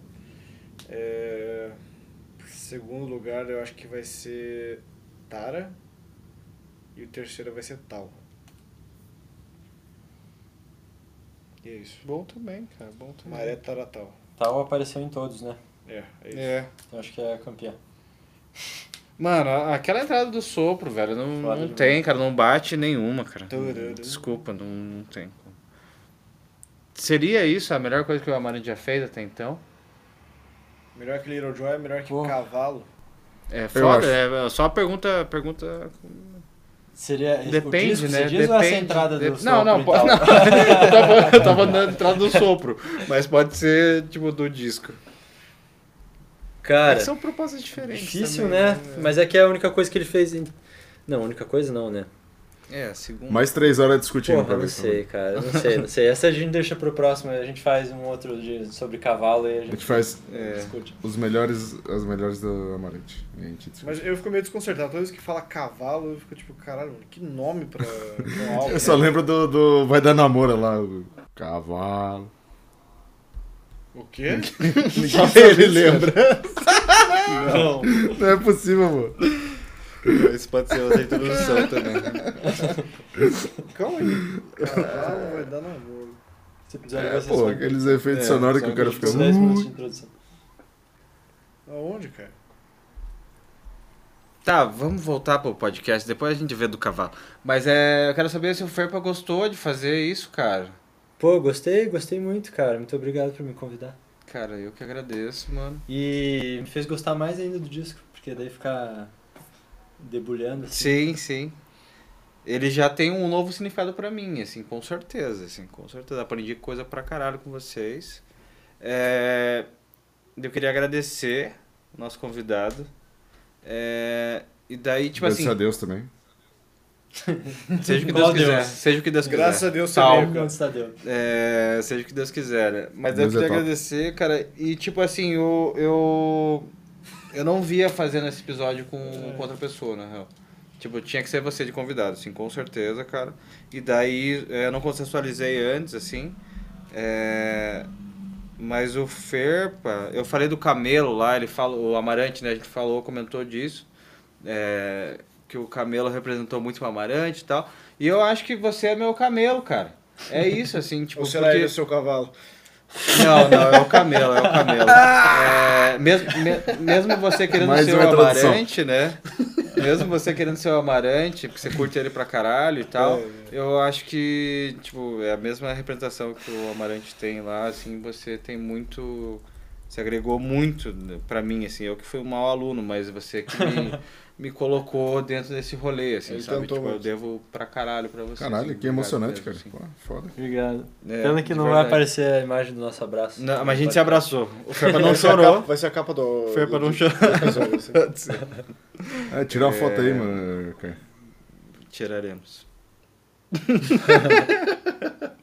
É, segundo lugar, eu acho que vai ser Tara. E o terceiro vai ser Tal. E é isso. Bom também, cara. Bom também. Maré, Tara, Tal. Tal apareceu em todos, né? É, é isso. É. Eu acho que é campeão. Mano, aquela entrada do sopro, velho, não, Foda não tem, cara, não bate nenhuma, cara. Tururu. Desculpa, não, não tem. Seria isso a melhor coisa que o Amarante já fez até então? Melhor que Little Joy, melhor que. Cavalo. É foda, é só a pergunta, pergunta... Seria Depende, o disco, né? Você diz ou essa Depende. entrada do De- Não, não, sopro e pode, não. eu, tava, eu tava na entrada do sopro, mas pode ser, tipo, do disco. Cara, São propostas diferentes difícil, também, né? Mas é que é a única coisa que ele fez em... Não, a única coisa não, né? É, segundo... Mais três horas discutindo Porra, pra não ver. sei, cara. Não sei, não sei. Essa a gente deixa pro próximo. A gente faz um outro de, sobre cavalo e a A gente, gente faz É. discute. os melhores, as melhores do Amarante. Gente. Mas eu fico meio desconcertado. Toda vez que fala cavalo, eu fico tipo, caralho, que nome pra um álbum. Eu só né? lembro do, do Vai Dar Namora lá. Cavalo. O quê? Só ele lembra. Não. Não é possível, pô. Isso pode ser outra introdução também. Calma aí. Cavalo vai dar namoro. Esse episódio É, vai pô, só- aqueles efeitos É, sonoros que o cara que fica. uns 10 minutos de introdução. Aonde, cara? Tá, vamos voltar pro podcast, depois a gente vê do cavalo. Mas é, eu quero saber se o Ferpa gostou de fazer isso, cara. Pô, gostei, gostei muito, cara. Muito obrigado por me convidar. Cara, eu que agradeço, mano. E me fez gostar mais ainda do disco, porque daí ficar debulhando assim. Sim, sim. Ele já tem um novo significado pra mim, assim, com certeza, assim, com certeza. Aprendi coisa pra caralho com vocês. É, eu queria agradecer o nosso convidado. É, e daí, tipo Graças assim, a Deus também. seja o que Qual Deus quiser. Deus? Seja o que Deus quiser. Graças a Deus Tal. É, seja o que Deus quiser. né? Mas Deus eu é queria top. agradecer, cara. E tipo assim, eu. Eu, eu não via fazendo esse episódio com, com outra pessoa, na real. Tipo, tinha que ser você de convidado, assim, com certeza, cara. E daí é, eu não consensualizei antes, assim. É, Mas o Ferpa, eu falei do Camelo lá, ele falou, o Amarante, né? A gente falou, comentou disso. é, que o Camelo representou muito o Amarante e tal. E eu acho que você é meu camelo, cara. É isso, assim, tipo, Ou será porque- ele o seu cavalo? Não, não, é o camelo, é o camelo. É, mesmo, me- mesmo você querendo Mais ser o. Amarante, né? Mesmo você querendo ser o Amarante, porque você curte ele pra caralho e tal, É, eu acho que, tipo, é a mesma representação que o Amarante tem lá, assim, você tem muito... Você agregou muito né, pra mim, assim, eu que fui um mau aluno, mas você que me, me colocou dentro desse rolê, assim, Ele sabe? Tipo, eu devo pra caralho pra você. Caralho, assim, que emocionante, cara. assim. Pô, foda. Obrigado. É, Pena que não vai verdade. aparecer a imagem do nosso abraço. Não, mas a gente se abraçou. O Ferpa não Vai chorou. Vai ser a capa do. Do- não episódio, assim. É, tira uma foto aí, mano. cara. Tiraremos.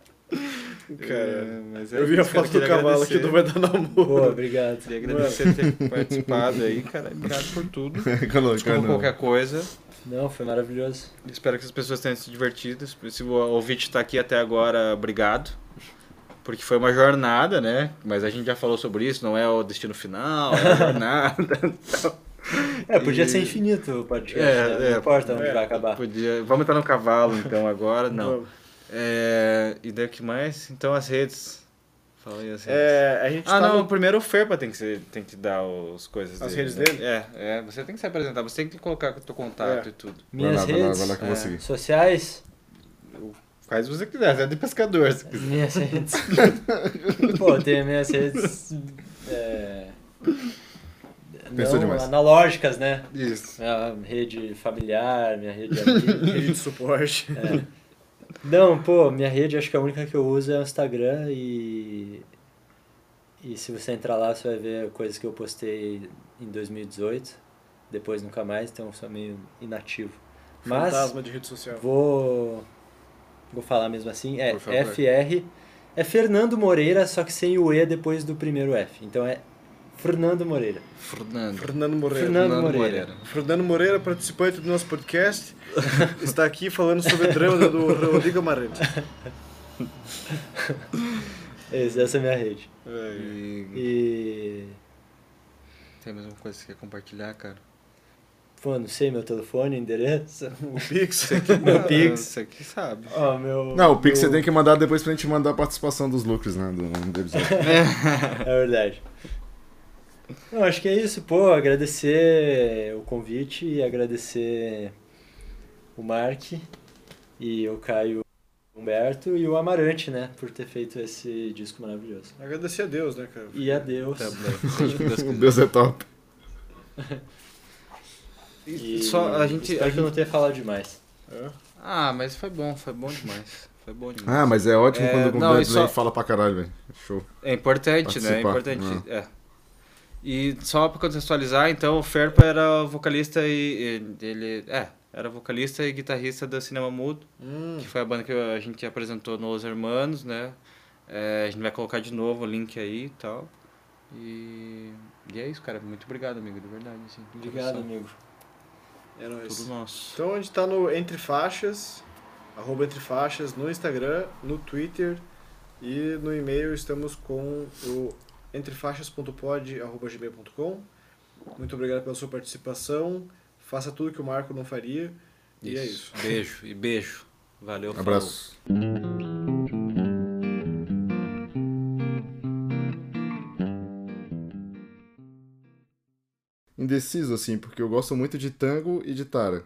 Cara, É, mas é eu vi a foto do cavalo aqui agradecer. do Vai Dar Namoro. Pô, obrigado. Queria agradecer ter participado aí, cara. Obrigado por tudo. Desculpa no- qualquer coisa. Não, foi maravilhoso. Espero que as pessoas tenham se divertido. Se o ouvinte tá aqui até agora, obrigado. Porque foi uma jornada, né? Mas a gente já falou sobre isso, não é o destino final, é a jornada. É, podia E- ser infinito o podcast. É, né? é. Não importa onde É. vai acabar. Podia... Vamos entrar no cavalo, então, agora? Não. É... E daí o que mais? Então, as redes. Fala aí as redes. É, a gente Ah, tá não, no- primeiro o Ferpa tem que, ser, tem que dar as coisas As dele. redes né? dele? É, é, você tem que se apresentar, você tem que colocar o teu contato É. e tudo. Vai Minhas lá, vai lá, redes vai lá eu vou é. sociais. Que você quiser, você é de pescador. Se quiser. Minhas redes. Pô, tem minhas redes. É... Pensou não demais. analógicas, né? Isso. Minha rede familiar, minha rede de amigos. rede de suporte. É. Não, pô, minha rede acho que a única que eu uso é o Instagram e. E se você entrar lá, você vai ver coisas que eu postei em 2018. Depois nunca mais, então eu sou meio inativo. Mas Fantasma de rede social. vou. Vou falar mesmo assim. É. FR. É Fernando Moreira, só que sem o E depois do primeiro F. Então é Fernando Moreira. Fernando. Fernando Moreira. Fernando Moreira. Fernando Moreira, participante do nosso podcast, está aqui falando sobre o drama do Rodrigo Amarante. Essa é a minha rede. E... E. Tem mais alguma coisa que você quer compartilhar, cara? Pô, não sei meu telefone, endereço. O Pix. Meu Pix. Você que sabe. Ó, meu. Não, o Pix meu- você tem que mandar depois pra gente mandar a participação dos lucros, né? Do, do episódio. É verdade. Não, acho que é isso, pô. Agradecer o convite e agradecer o Mark e o Caio Humberto e o Amarante, né? Por ter feito esse disco maravilhoso. Agradecer a Deus, né, cara? E a Deus. Tá o Deus é top. E Só a gente. Espero a que eu não tenha falado demais. Ah, mas foi bom, foi bom demais. Foi bom demais. Ah, mas é ótimo É, quando o convidado e só- fala pra caralho, velho. Show. É importante, né? É Participar, importante. É. E só pra contextualizar, então, o Ferpa era vocalista e. e ele. É, era vocalista e guitarrista da Cinema Mudo, Hum, que foi a banda que a gente apresentou no Los Hermanos, né? É, a gente vai colocar de novo o link aí e tal. E. E é isso, cara. Muito obrigado, amigo, de verdade. Assim, Obrigado, amigo. é nóis. Tudo nosso. Então a gente tá no Entre Faixas, arroba Entre Faixas, no Instagram, no Twitter e no e-mail estamos com o entrefaixas.pod.gmail.com Muito obrigado pela sua participação. Faça tudo que o Marco não faria. E é isso. Beijo e beijo. Valeu, falou. Abraço. Indeciso, assim, porque eu gosto muito de tango e de tara.